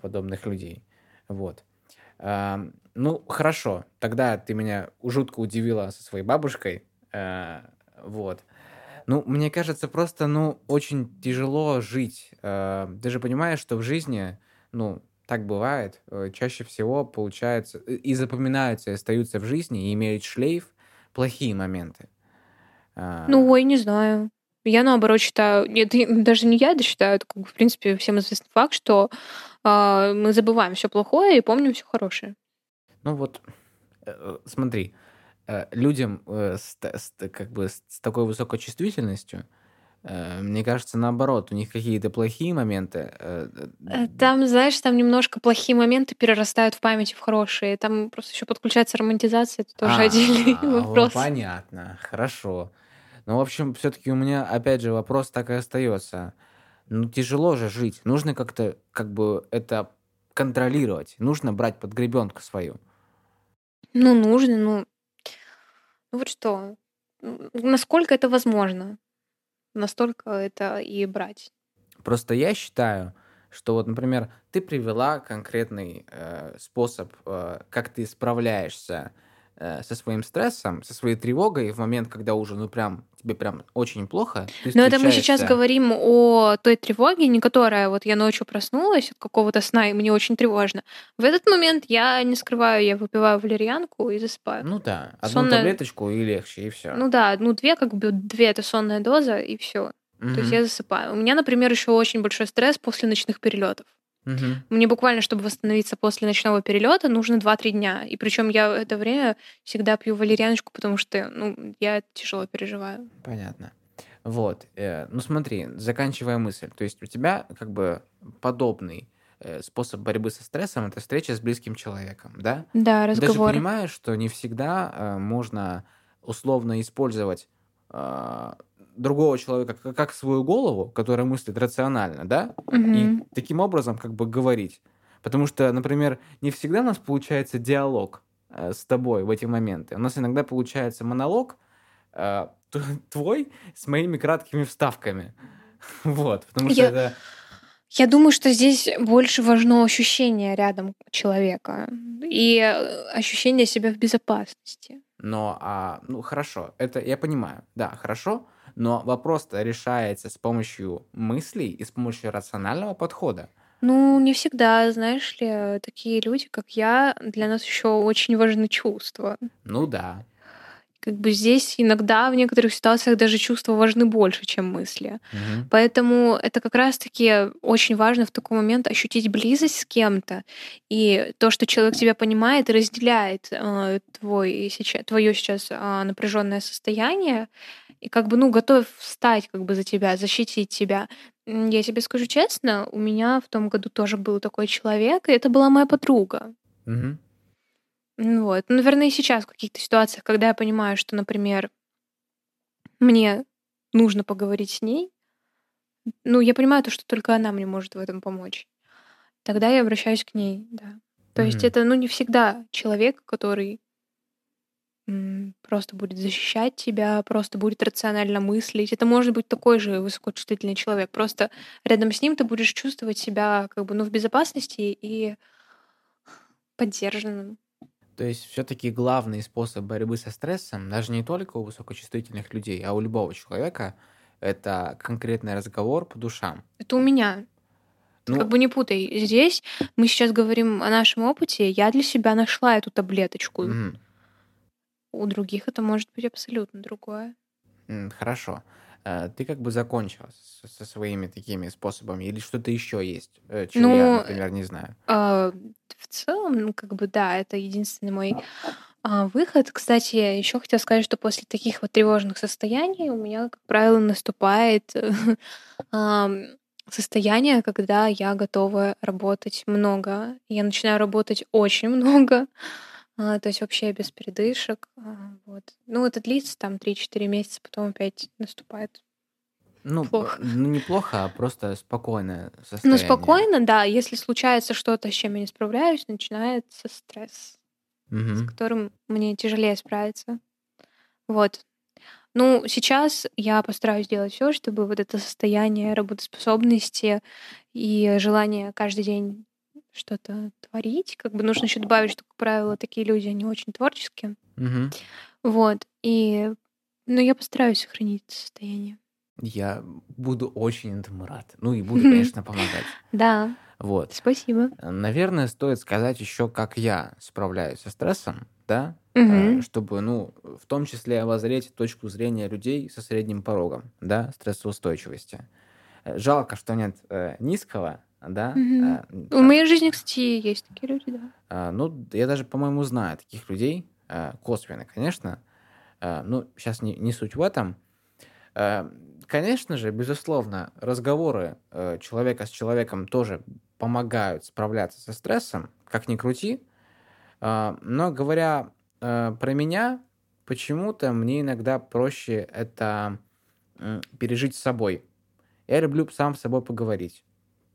подобных людей. Вот. Ам, ну, хорошо. Тогда ты меня жутко удивила со своей бабушкой. Э, вот. Ну, мне кажется, просто, ну, очень тяжело жить. Э, ты же понимаешь, что в жизни, ну, так бывает. э, Чаще всего получается э, и запоминаются, и остаются в жизни, и имеют шлейф плохие моменты. Ну, ой, не знаю. Я наоборот считаю, нет, даже не я это считаю, это, как в принципе, всем известный факт, что а, мы забываем все плохое и помним все хорошее. Ну вот, э, э, смотри, э, людям э, с, с как бы с такой высокой чувствительностью, э, мне кажется, наоборот, у них какие-то плохие моменты. э, э, Э, Там, знаешь, там немножко плохие моменты перерастают в памяти в хорошие. Там просто еще подключается романтизация, это тоже отдельный А, о, вопрос. понятно, хорошо. Ну, в общем, все-таки у меня, опять же, вопрос так и остается. Ну, тяжело же жить. Нужно как-то, как бы, это контролировать. Нужно брать под гребенку свою. Ну, нужно, ну, ну вот что, насколько это возможно, настолько это и брать. Просто я считаю, что вот, например, ты привела конкретный э, способ, э, как ты справляешься э, со своим стрессом, со своей тревогой в момент, когда уже, ну, прям, тебе прям очень плохо. Ты Но это мы сейчас говорим о той тревоге, не которая вот я ночью проснулась от какого-то сна, и мне очень тревожно. В этот момент я не скрываю, я выпиваю валерьянку и засыпаю. Ну да, одну Сонная- таблеточку и легче, и все. Ну да, ну две, как бы две это сонная доза, и все. То есть я засыпаю. У меня, например, еще очень большой стресс после ночных перелетов. Мне буквально, чтобы восстановиться после ночного перелета, нужно 2-3 дня. И причем я в это время всегда пью валерьяночку, потому что ну, я тяжело переживаю. Понятно. Вот. э, ну смотри, заканчивая мысль. То есть у тебя как бы подобный э, способ борьбы со стрессом это встреча с близким человеком, да? Да, Ты Даже разговор. понимаешь, что не всегда э, можно условно использовать другого человека как, как свою голову, которая мыслит рационально, да? Мгм. И таким образом как бы говорить. Потому что, например, не всегда у нас получается диалог э, с тобой в эти моменты. У нас иногда получается монолог э, твой с моими краткими вставками. Вот, потому что Я- это... Я думаю, что здесь больше важно ощущение рядом человека и э, ощущение себя в безопасности. Но, а, ну, хорошо, это я понимаю, да, хорошо, но вопрос-то решается с помощью мыслей и с помощью рационального подхода. Ну, не всегда, знаешь ли, такие люди, как я, для нас еще очень важны чувства. Ну да, Как бы здесь иногда в некоторых ситуациях даже чувства важны больше, чем мысли. Мгм. Поэтому это как раз-таки очень важно в такой момент ощутить близость с кем-то. И то, что человек тебя понимает и разделяет э, твой сейчас, твое сейчас напряженное состояние, и как бы, ну, готов встать как бы за тебя, защитить тебя. Я тебе скажу честно, у меня в том году тоже был такой человек, и это была моя подруга. Ну Вот. Ну, наверное, и сейчас в каких-то ситуациях, когда я понимаю, что, например, мне нужно поговорить с ней, ну, я понимаю то, что только она мне может в этом помочь. Тогда я обращаюсь к ней, да. То есть Мгм. это, ну, не всегда человек, который просто будет защищать тебя, просто будет рационально мыслить. Это может быть такой же высокочувствительный человек. Просто рядом с ним ты будешь чувствовать себя как бы, ну, в безопасности и поддержанным. То есть все-таки главный способ борьбы со стрессом, даже не только у высокочувствительных людей, а у любого человека, это конкретный разговор по душам. Это у меня. Ну, как бы не путай. Здесь мы сейчас говорим о нашем опыте. Я для себя нашла эту таблеточку. мгм, У других это может быть абсолютно другое. хорошо. Э, Ты как бы закончила со своими такими способами или что-то еще есть, э, чего я, Ну, например, не знаю? а, в целом, ну, как бы, да, это единственный мой а, выход. Кстати, еще хотела сказать, что после таких вот тревожных состояний у меня, как правило, наступает состояние, когда я готова работать много. Я начинаю работать очень много, а, то есть вообще без передышек. а, Вот. Ну, это длится там 3-4 месяца, потом опять наступает Ну, п- плохо. ну не плохо, а просто спокойное Ну, состояние. спокойно, да. Если случается что-то, с чем я не справляюсь, начинается стресс, с Мгм. которым мне тяжелее справиться. Вот. Ну, сейчас я постараюсь сделать все, чтобы вот это состояние работоспособности и желание каждый день что-то творить, как бы нужно еще добавить, что, как правило, такие люди, они очень творческие. Мгм. Вот. И, ну, я постараюсь сохранить это состояние. Я буду очень этому рад. Ну и буду, конечно, помогать. Да, Вот. спасибо. Наверное, стоит сказать еще, как я справляюсь со стрессом, да, э, Мгм. чтобы, ну, в том числе обозреть точку зрения людей со средним порогом, да, стрессоустойчивости. Э, Жалко, что нет э, низкого, да. В а, моей жизни, кстати, есть такие люди, да. а, Ну, я даже, по-моему, знаю таких людей, э, косвенно, конечно. Э, Ну, сейчас не, не суть в этом. Э, Конечно же, безусловно, разговоры э, человека с человеком тоже помогают справляться со стрессом, как ни крути. А, Но говоря э, про меня, почему-то мне иногда проще это пережить с собой. Я люблю сам с собой поговорить.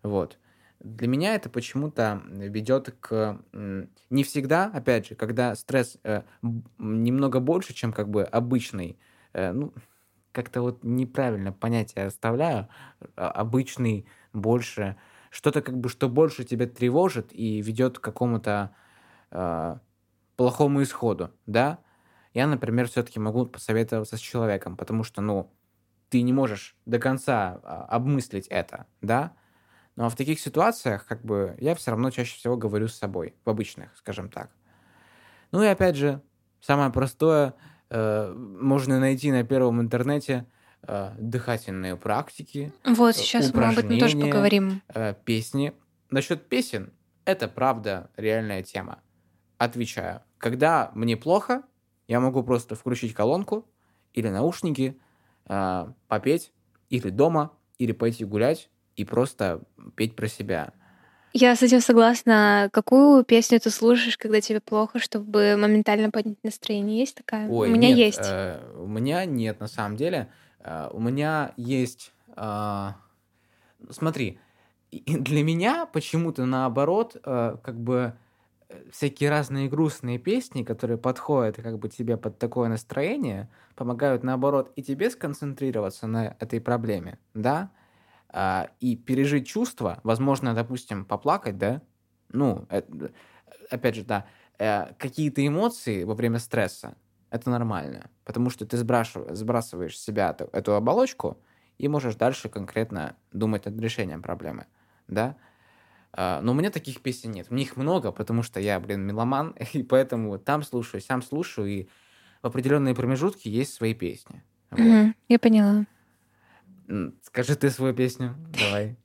Вот. Для меня это почему-то ведет к... Не всегда, опять же, когда стресс э, немного больше, чем как бы обычный, э, ну, как-то вот неправильно понятие оставляю, а, обычный больше, что-то как бы, что больше тебя тревожит и ведет к какому-то а, плохому исходу, да? Я, например, все-таки могу посоветоваться с человеком, потому что, ну, ты не можешь до конца а, обмыслить это, да? Но в таких ситуациях, как бы, я все равно чаще всего говорю с собой, в обычных, скажем так. Ну и опять же, самое простое, э, можно найти на первом интернете э, дыхательные практики, Вот, э, сейчас мы об этом тоже поговорим. э, песни. Насчет песен, это правда реальная тема. Отвечаю. Когда мне плохо, я могу просто включить колонку или наушники, э, попеть, или дома, или пойти гулять и просто петь про себя. Я с этим согласна. Какую песню ты слушаешь, когда тебе плохо, чтобы моментально поднять настроение? Есть такая? У Ой, меня нет, есть. э, у меня нет, на самом деле. Э, у меня есть... а, смотри, и для меня почему-то наоборот, э, как бы э, всякие разные грустные песни, которые подходят как бы тебе под такое настроение, помогают наоборот и тебе сконцентрироваться на этой проблеме, да, и пережить чувства, возможно, допустим, поплакать, да, ну, э, опять же, да, э, какие-то эмоции во время стресса, это нормально, потому что ты сбрасываешь с себя эту, оболочку и можешь дальше конкретно думать над решением проблемы, да. А, Но у меня таких песен нет. У них много, потому что я, блин, меломан, и поэтому там слушаю, сам слушаю, и в определенные промежутки есть свои песни. Вот. Мгм, я поняла. Скажи ты свою песню, давай.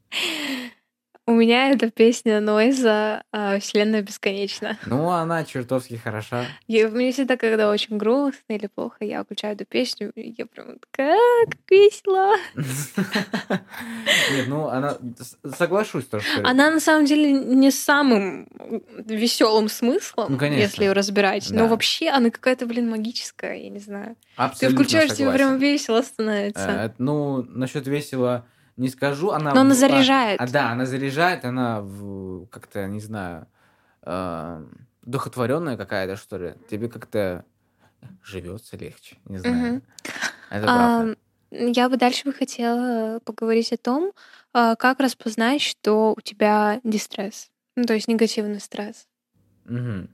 У меня это песня Нойза а, «Вселенная бесконечна». Ну, она чертовски хороша. Я, мне всегда, когда очень грустно или плохо, я включаю эту песню, и я прям такая, «А, как весело. Нет, ну, она... Соглашусь тоже, что... Она, на самом деле, не самым веселым смыслом, Ну, если ее разбирать. Но вообще она какая-то, блин, магическая, я не знаю. Ты включаешь, тебе прям весело становится. Э, Ну, насчет весело не скажу. Она Но она заряжает. А, да, она заряжает, она как-то, не знаю, э, духотворенная какая-то, что ли. Тебе как-то живется легче, не знаю. Это правда. А, Я бы дальше бы хотела поговорить о том, а, как распознать, что у тебя дистресс, ну, то есть негативный стресс. Мгм.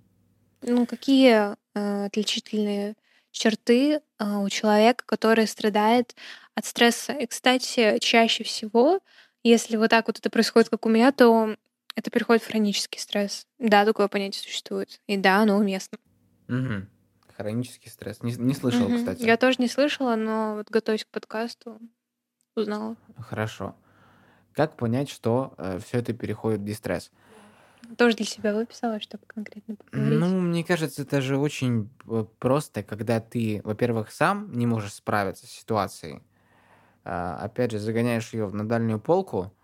Ну, какие э, отличительные черты а, у человека, который страдает от стресса? И, кстати, чаще всего, если вот так вот это происходит, как у меня, то это переходит в хронический стресс. Да, такое понятие существует. И да, оно уместно. Мгм. Хронический стресс. Не, не слышал, Мгм. кстати. Я тоже не слышала, но вот готовясь к подкасту, узнала. Хорошо. Как понять, что все это переходит в дистресс? Тоже для себя выписала, чтобы конкретно поговорить. Ну, мне кажется, это же очень э, просто, когда ты, во-первых, сам не можешь справиться с ситуацией, опять же, загоняешь ее на дальнюю полку,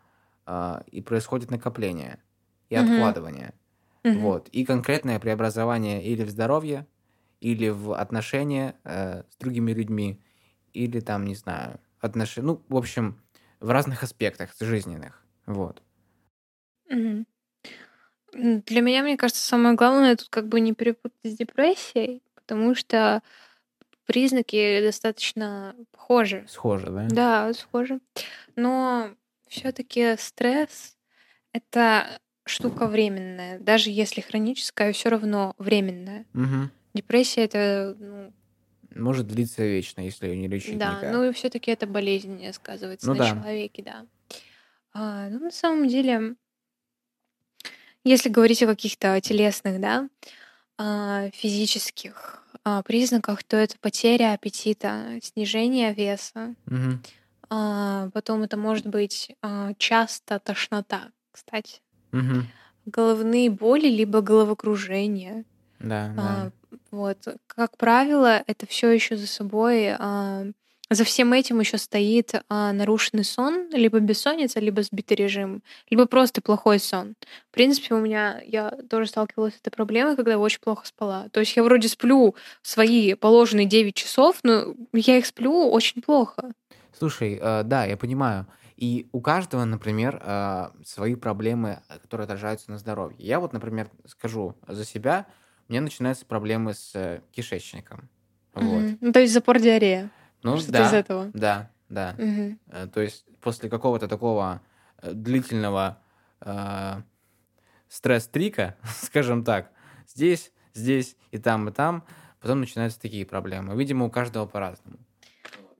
а, и происходит накопление и Мгм. откладывание. Мгм. Вот. И конкретное преобразование или в здоровье, или в отношения э, с другими людьми, или там, не знаю, отношения, ну, в общем, в разных аспектах жизненных. Вот. М, Для меня, мне кажется, самое главное тут как бы не перепутать с депрессией, потому что признаки достаточно похожи. Схоже, да? Да, схожи. Но все-таки стресс это штука временная. Даже если хроническая, все равно временная. Мгм. Депрессия это, ну, Может длиться вечно, если ее не лечить да, никак. ну и все-таки это болезнь сказывается Ну на да. человеке, да. А, ну, на самом деле, если говорить о каких-то телесных, да, а, физических а, признаках, то это потеря аппетита, снижение веса. Мгм. А, потом это может быть а, часто тошнота, кстати. Мгм. Головные боли, либо головокружение. Да, да. А, вот. Как правило, это все еще за собой, а, за всем этим еще стоит а, нарушенный сон, либо бессонница, либо сбитый режим, либо просто плохой сон. В принципе, у меня я тоже сталкивалась с этой проблемой, когда я очень плохо спала. То есть я вроде сплю свои положенные 9 часов, но я их сплю очень плохо. Слушай, э, да, я понимаю. И у каждого, например, э, свои проблемы, которые отражаются на здоровье. Я вот, например, скажу за себя, у меня начинаются проблемы с э, кишечником. Вот. Мгм. Ну, то есть запор диарея. Ну, Что-то из да, этого. да, да. Э, То есть после какого-то такого э, длительного э, стресс-трика, скажем так, здесь, здесь и там, и там, потом начинаются такие проблемы. Видимо, у каждого по-разному.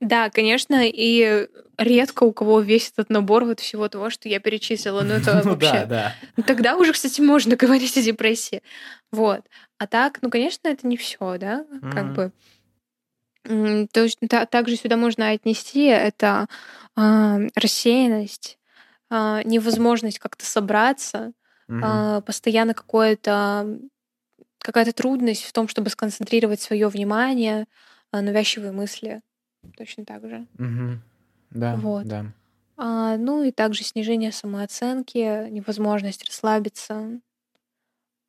Да, конечно, и редко у кого весь этот набор вот всего того, что я перечислила. Ну, это Ну да, вообще... да. Ну, Тогда уже, кстати, можно говорить о депрессии. Вот. А так, ну, конечно, это не все, да, как бы. М, То есть та- также сюда можно отнести это а, рассеянность, а, невозможность как-то собраться, Мгм. а, постоянно какое-то какая-то трудность в том, чтобы сконцентрировать свое внимание, а, навязчивые мысли. Точно так же. Мгм. Да, Вот. да. А, ну и также снижение самооценки, невозможность расслабиться,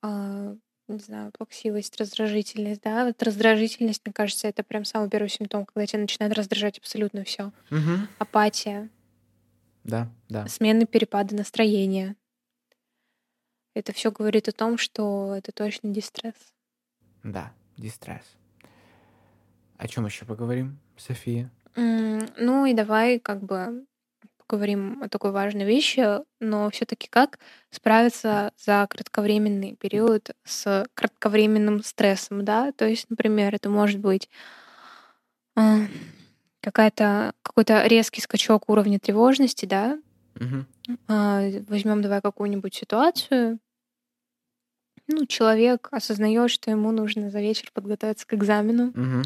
а, не знаю, плаксивость, раздражительность, да. Вот раздражительность, мне кажется, это прям самый первый симптом, когда тебя начинает раздражать абсолютно все. Мгм. Апатия, Да, да. смены перепады настроения. Это все говорит о том, что это точно дистресс. Да, дистресс. О чем еще поговорим, София? М, Ну и давай как бы поговорим о такой важной вещи, но все-таки как справиться за кратковременный период с кратковременным стрессом, да? То есть, например, это может быть а, какая-то какой-то резкий скачок уровня тревожности, да? Мгм. Возьмем давай какую-нибудь ситуацию. Ну, человек осознает, что ему нужно за вечер подготовиться к экзамену. Мгм.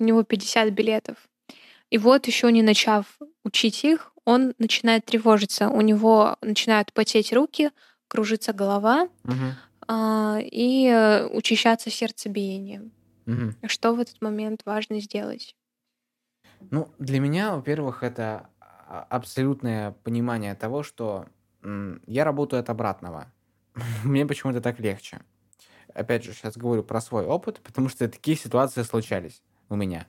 у него 50 билетов. И вот еще не начав учить их, он начинает тревожиться, у него начинают потеть руки, кружится голова Мгм. а, и учащаться сердцебиение. Мгм. Что в этот момент важно сделать? Ну, для меня, во-первых, это а- абсолютное понимание того, что я работаю от обратного. Мне почему-то так легче. Опять же, сейчас говорю про свой опыт, потому что такие ситуации случались у меня.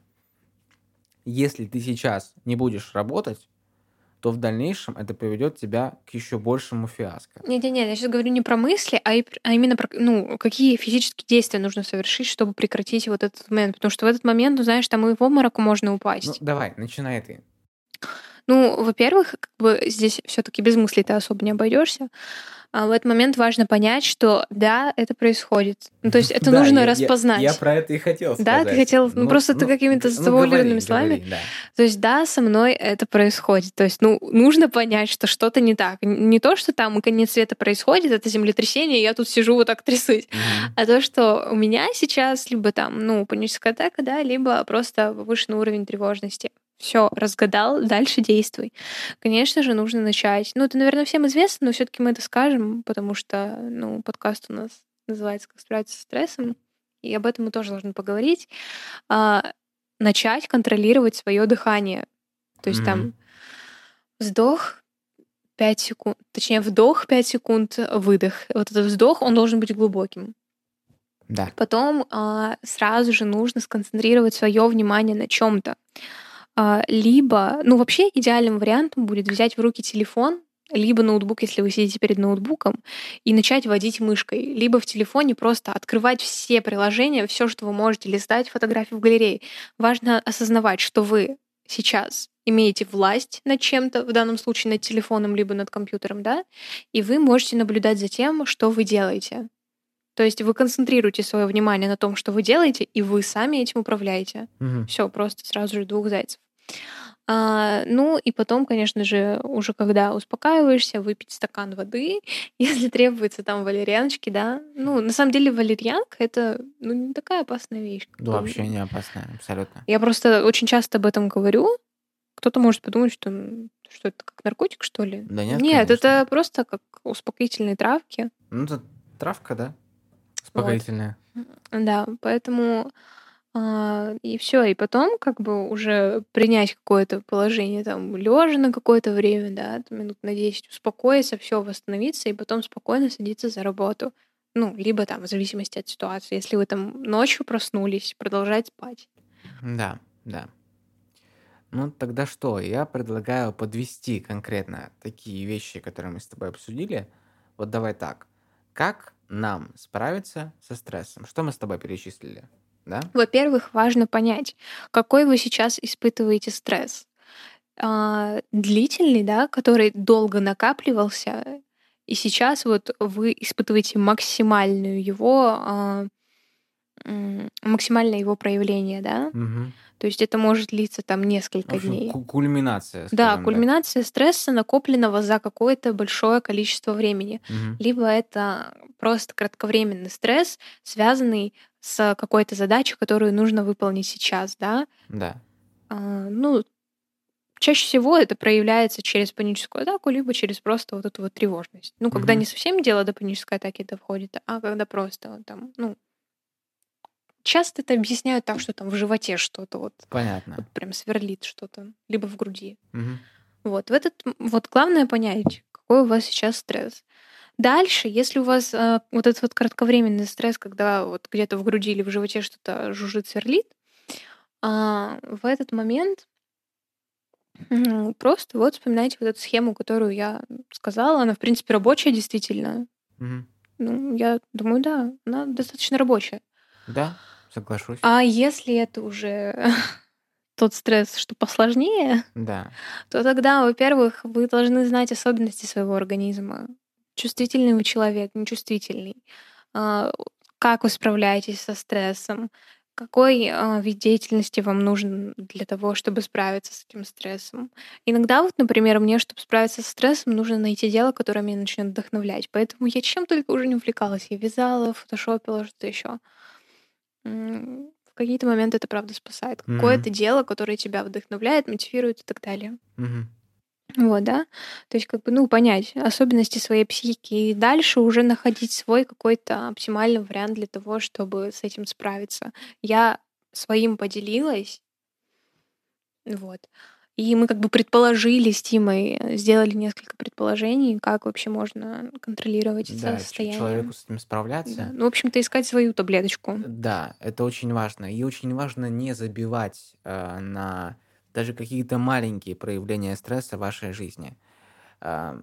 Если ты сейчас не будешь работать, то в дальнейшем это приведет тебя к еще большему фиаско. Не-не-не, я сейчас говорю не про мысли, а, и а именно про ну, какие физические действия нужно совершить, чтобы прекратить вот этот момент. Потому что в этот момент, ну, знаешь, там и в обморок можно Ну, упасть. давай, начинай ты. Ну, во-первых, как бы здесь все-таки без мыслей ты особо не обойдешься. А в этот момент важно понять, что да, это происходит. Ну, то есть это Да, нужно я- я- распознать. Я, про это и хотел Да, ты сказать. хотел, ну, просто ты какими-то г- завуалированными словами. говори, да. То есть да, со мной это происходит. То есть, ну, нужно понять, что что-то не так. Не то, что там конец света происходит, это землетрясение, и я тут сижу вот так трясусь. Мгм. А то, что у меня сейчас либо там, ну, паническая атака, да, либо просто повышенный уровень тревожности. Все, разгадал, дальше действуй. Конечно же, нужно начать. Ну, это, наверное, всем известно, но все-таки мы это скажем, потому что, ну, подкаст у нас называется «Как справиться со стрессом», и об этом мы тоже должны поговорить. А, начать контролировать свое дыхание. То есть там Мгм. вздох 5 секунд, точнее, вдох 5 секунд, выдох. Вот этот вздох, он должен быть глубоким. Да. Потом а, сразу же нужно сконцентрировать свое внимание на чем-то. Либо, ну вообще идеальным вариантом будет взять в руки телефон, либо ноутбук, если вы сидите перед ноутбуком, и начать водить мышкой, либо в телефоне просто открывать все приложения, все, что вы можете листать, фотографии в галерее. Важно осознавать, что вы сейчас имеете власть над чем-то, в данном случае над телефоном, либо над компьютером, да, и вы можете наблюдать за тем, что вы делаете. То есть вы концентрируете свое внимание на том, что вы делаете, и вы сами этим управляете. Мгм. Все, просто сразу же двух зайцев. А, ну и потом, конечно же, уже когда успокаиваешься, выпить стакан воды, если требуется там валерьяночки, да. Ну, на самом деле валерьянка — это ну, не такая опасная вещь. Да, вообще не опасная, абсолютно. Я просто очень часто об этом говорю. Кто-то может подумать, что, что это как наркотик, что ли. Да нет, Нет, конечно. это просто как успокоительные травки. Ну, это травка, да? Успокоительная. Да, поэтому и все, и потом как бы уже принять какое-то положение там лежа на какое-то время, да, минут на 10, успокоиться, все восстановиться, и потом спокойно садиться за работу. Ну, либо там, в зависимости от ситуации, если вы там ночью проснулись, продолжать спать. Да, да. Ну, тогда что? Я предлагаю подвести конкретно такие вещи, которые мы с тобой обсудили. Вот давай так. Как нам справиться со стрессом? Что мы с тобой перечислили? Да? Во-первых, важно понять, какой вы сейчас испытываете стресс. А, длительный, да, который долго накапливался, и сейчас вот вы испытываете максимальную его, а, максимальное его проявление, да. Мгм. То есть это может длиться там несколько общем, дней. ку- кульминация, Да, скажем так. кульминация стресса, накопленного за какое-то большое количество времени. Мгм. Либо это просто кратковременный стресс, связанный с какой-то задачей, которую нужно выполнить сейчас, да. Да. А, ну, чаще всего это проявляется через паническую атаку, либо через просто вот эту вот тревожность. Ну, когда Мгм. не совсем дело до панической атаки доходит, а когда просто вот там, ну, часто это объясняют так, что там в животе что-то вот, Понятно. вот прям сверлит что-то, либо в груди. Мгм. Вот, в этот, вот главное понять, какой у вас сейчас стресс. Дальше, если у вас а, вот этот вот кратковременный стресс, когда вот где-то в груди или в животе что-то жужжит, сверлит, а, в этот момент м, просто вот вспоминайте вот эту схему, которую я сказала. Она, в принципе, рабочая действительно. Мгм. Ну, я думаю, да, она достаточно рабочая. Да, соглашусь. А если это уже тот стресс, что посложнее, Да. то тогда, во-первых, вы должны знать особенности своего организма. Чувствительный вы человек, нечувствительный. А, Как вы справляетесь со стрессом? Какой а, вид деятельности вам нужен для того, чтобы справиться с этим стрессом? Иногда, вот, например, мне, чтобы справиться со стрессом, нужно найти дело, которое меня начнет вдохновлять. Поэтому я чем только уже не увлекалась. Я вязала, фотошопила, что-то еще. В какие-то моменты это правда спасает. Мгм. Какое-то дело, которое тебя вдохновляет, мотивирует и так далее. Мгм. Вот, да. То есть, как бы, ну, понять особенности своей психики и дальше уже находить свой какой-то оптимальный вариант для того, чтобы с этим справиться. Я своим поделилась. Вот. И мы как бы предположили с Тимой, сделали несколько предположений, как вообще можно контролировать Да, это состояние. человеку с этим Да. справляться. Ну, в общем-то, искать свою таблеточку. Да, это очень важно. И очень важно не забивать э, на даже какие-то маленькие проявления стресса в вашей жизни. А,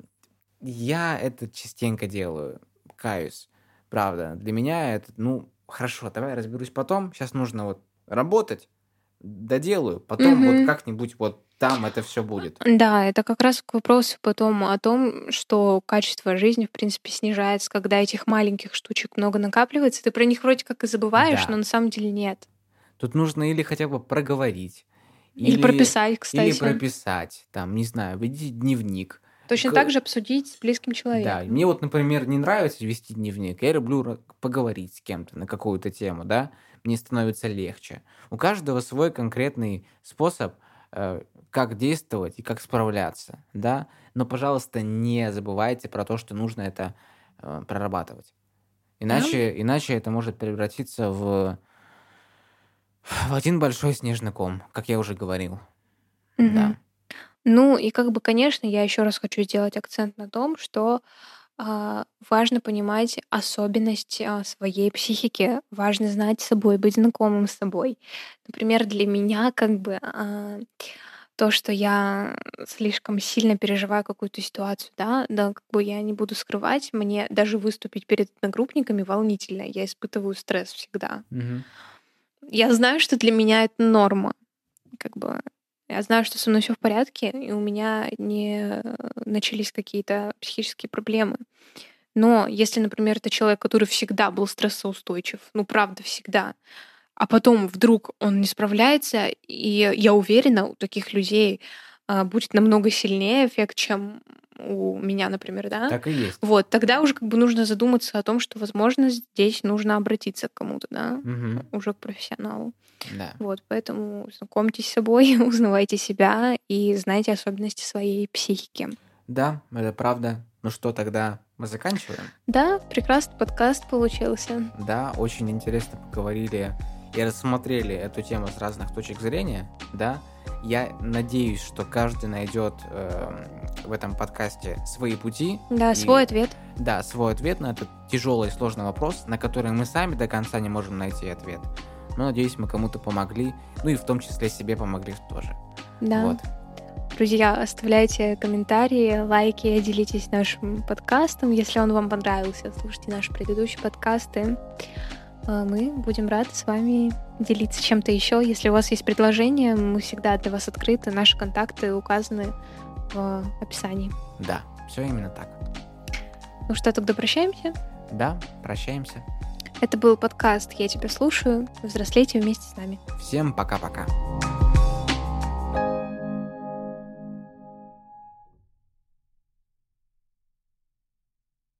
Я это частенько делаю, каюсь. Правда, для меня это, ну, хорошо, давай разберусь потом. Сейчас нужно вот работать, доделаю, потом вот Мгм. как-нибудь вот там это все будет. Да, это как раз к вопросу потом о том, что качество жизни, в принципе, снижается, когда этих маленьких штучек много накапливается. Ты про них вроде как и забываешь, Да. но на самом деле нет. Тут нужно или хотя бы проговорить, Или прописать, или кстати. прописать, там, не знаю, ведите дневник. Точно К- так же обсудить с близким Да, человеком. мне вот, например, не нравится вести дневник. Я люблю поговорить с кем-то на какую-то тему, да, мне становится легче. У каждого свой конкретный способ, э, как действовать и как справляться, да. Но, пожалуйста, не забывайте про то, что нужно это э, прорабатывать. Иначе, иначе это может превратиться в, в один большой снежный ком, как я уже говорил. Мгм. Да. Ну и как бы, конечно, я еще раз хочу сделать акцент на том, что а, важно понимать особенности а, своей психики, важно знать собой, быть знакомым с собой. Например, для меня как бы а, то, что я слишком сильно переживаю какую-то ситуацию, да, да, как бы я не буду скрывать, мне даже выступить перед одногруппниками волнительно, я испытываю стресс всегда. Мгм. Я знаю, что для меня это норма. Как бы я знаю, что со мной все в порядке, и у меня не начались какие-то психические проблемы. Но если, например, это человек, который всегда был стрессоустойчив, ну правда, всегда, а потом вдруг он не справляется, и я уверена, у таких людей а, будет намного сильнее эффект, чем у меня, например, да? Так и есть. Вот, тогда уже как бы нужно задуматься о том, что, возможно, здесь нужно обратиться к кому-то, да, Мгм. уже к профессионалу. Да. Вот, поэтому знакомьтесь с собой, узнавайте себя и знайте особенности своей психики. Да, это правда. Ну что, тогда мы заканчиваем? Да, прекрасный подкаст получился. Да, очень интересно поговорили и рассмотрели эту тему с разных точек зрения, да. Я надеюсь, что каждый найдет эм, в этом подкасте свои пути. Да, И- свой ответ. Да, свой ответ на этот тяжелый и сложный вопрос, на который мы сами до конца не можем найти ответ. Но надеюсь, мы кому-то помогли, ну и в том числе себе помогли тоже. Да. Вот. Друзья, оставляйте комментарии, лайки, делитесь нашим подкастом. Если он вам понравился, слушайте наши предыдущие подкасты. А Мы будем рады с вами делиться чем-то еще. Если у вас есть предложения, мы всегда для вас открыты. Наши контакты указаны в описании. Да, все именно так. Ну что, тогда прощаемся. Да, прощаемся. Это был подкаст «Я тебя слушаю». Взрослейте вместе с нами. Всем пока-пока.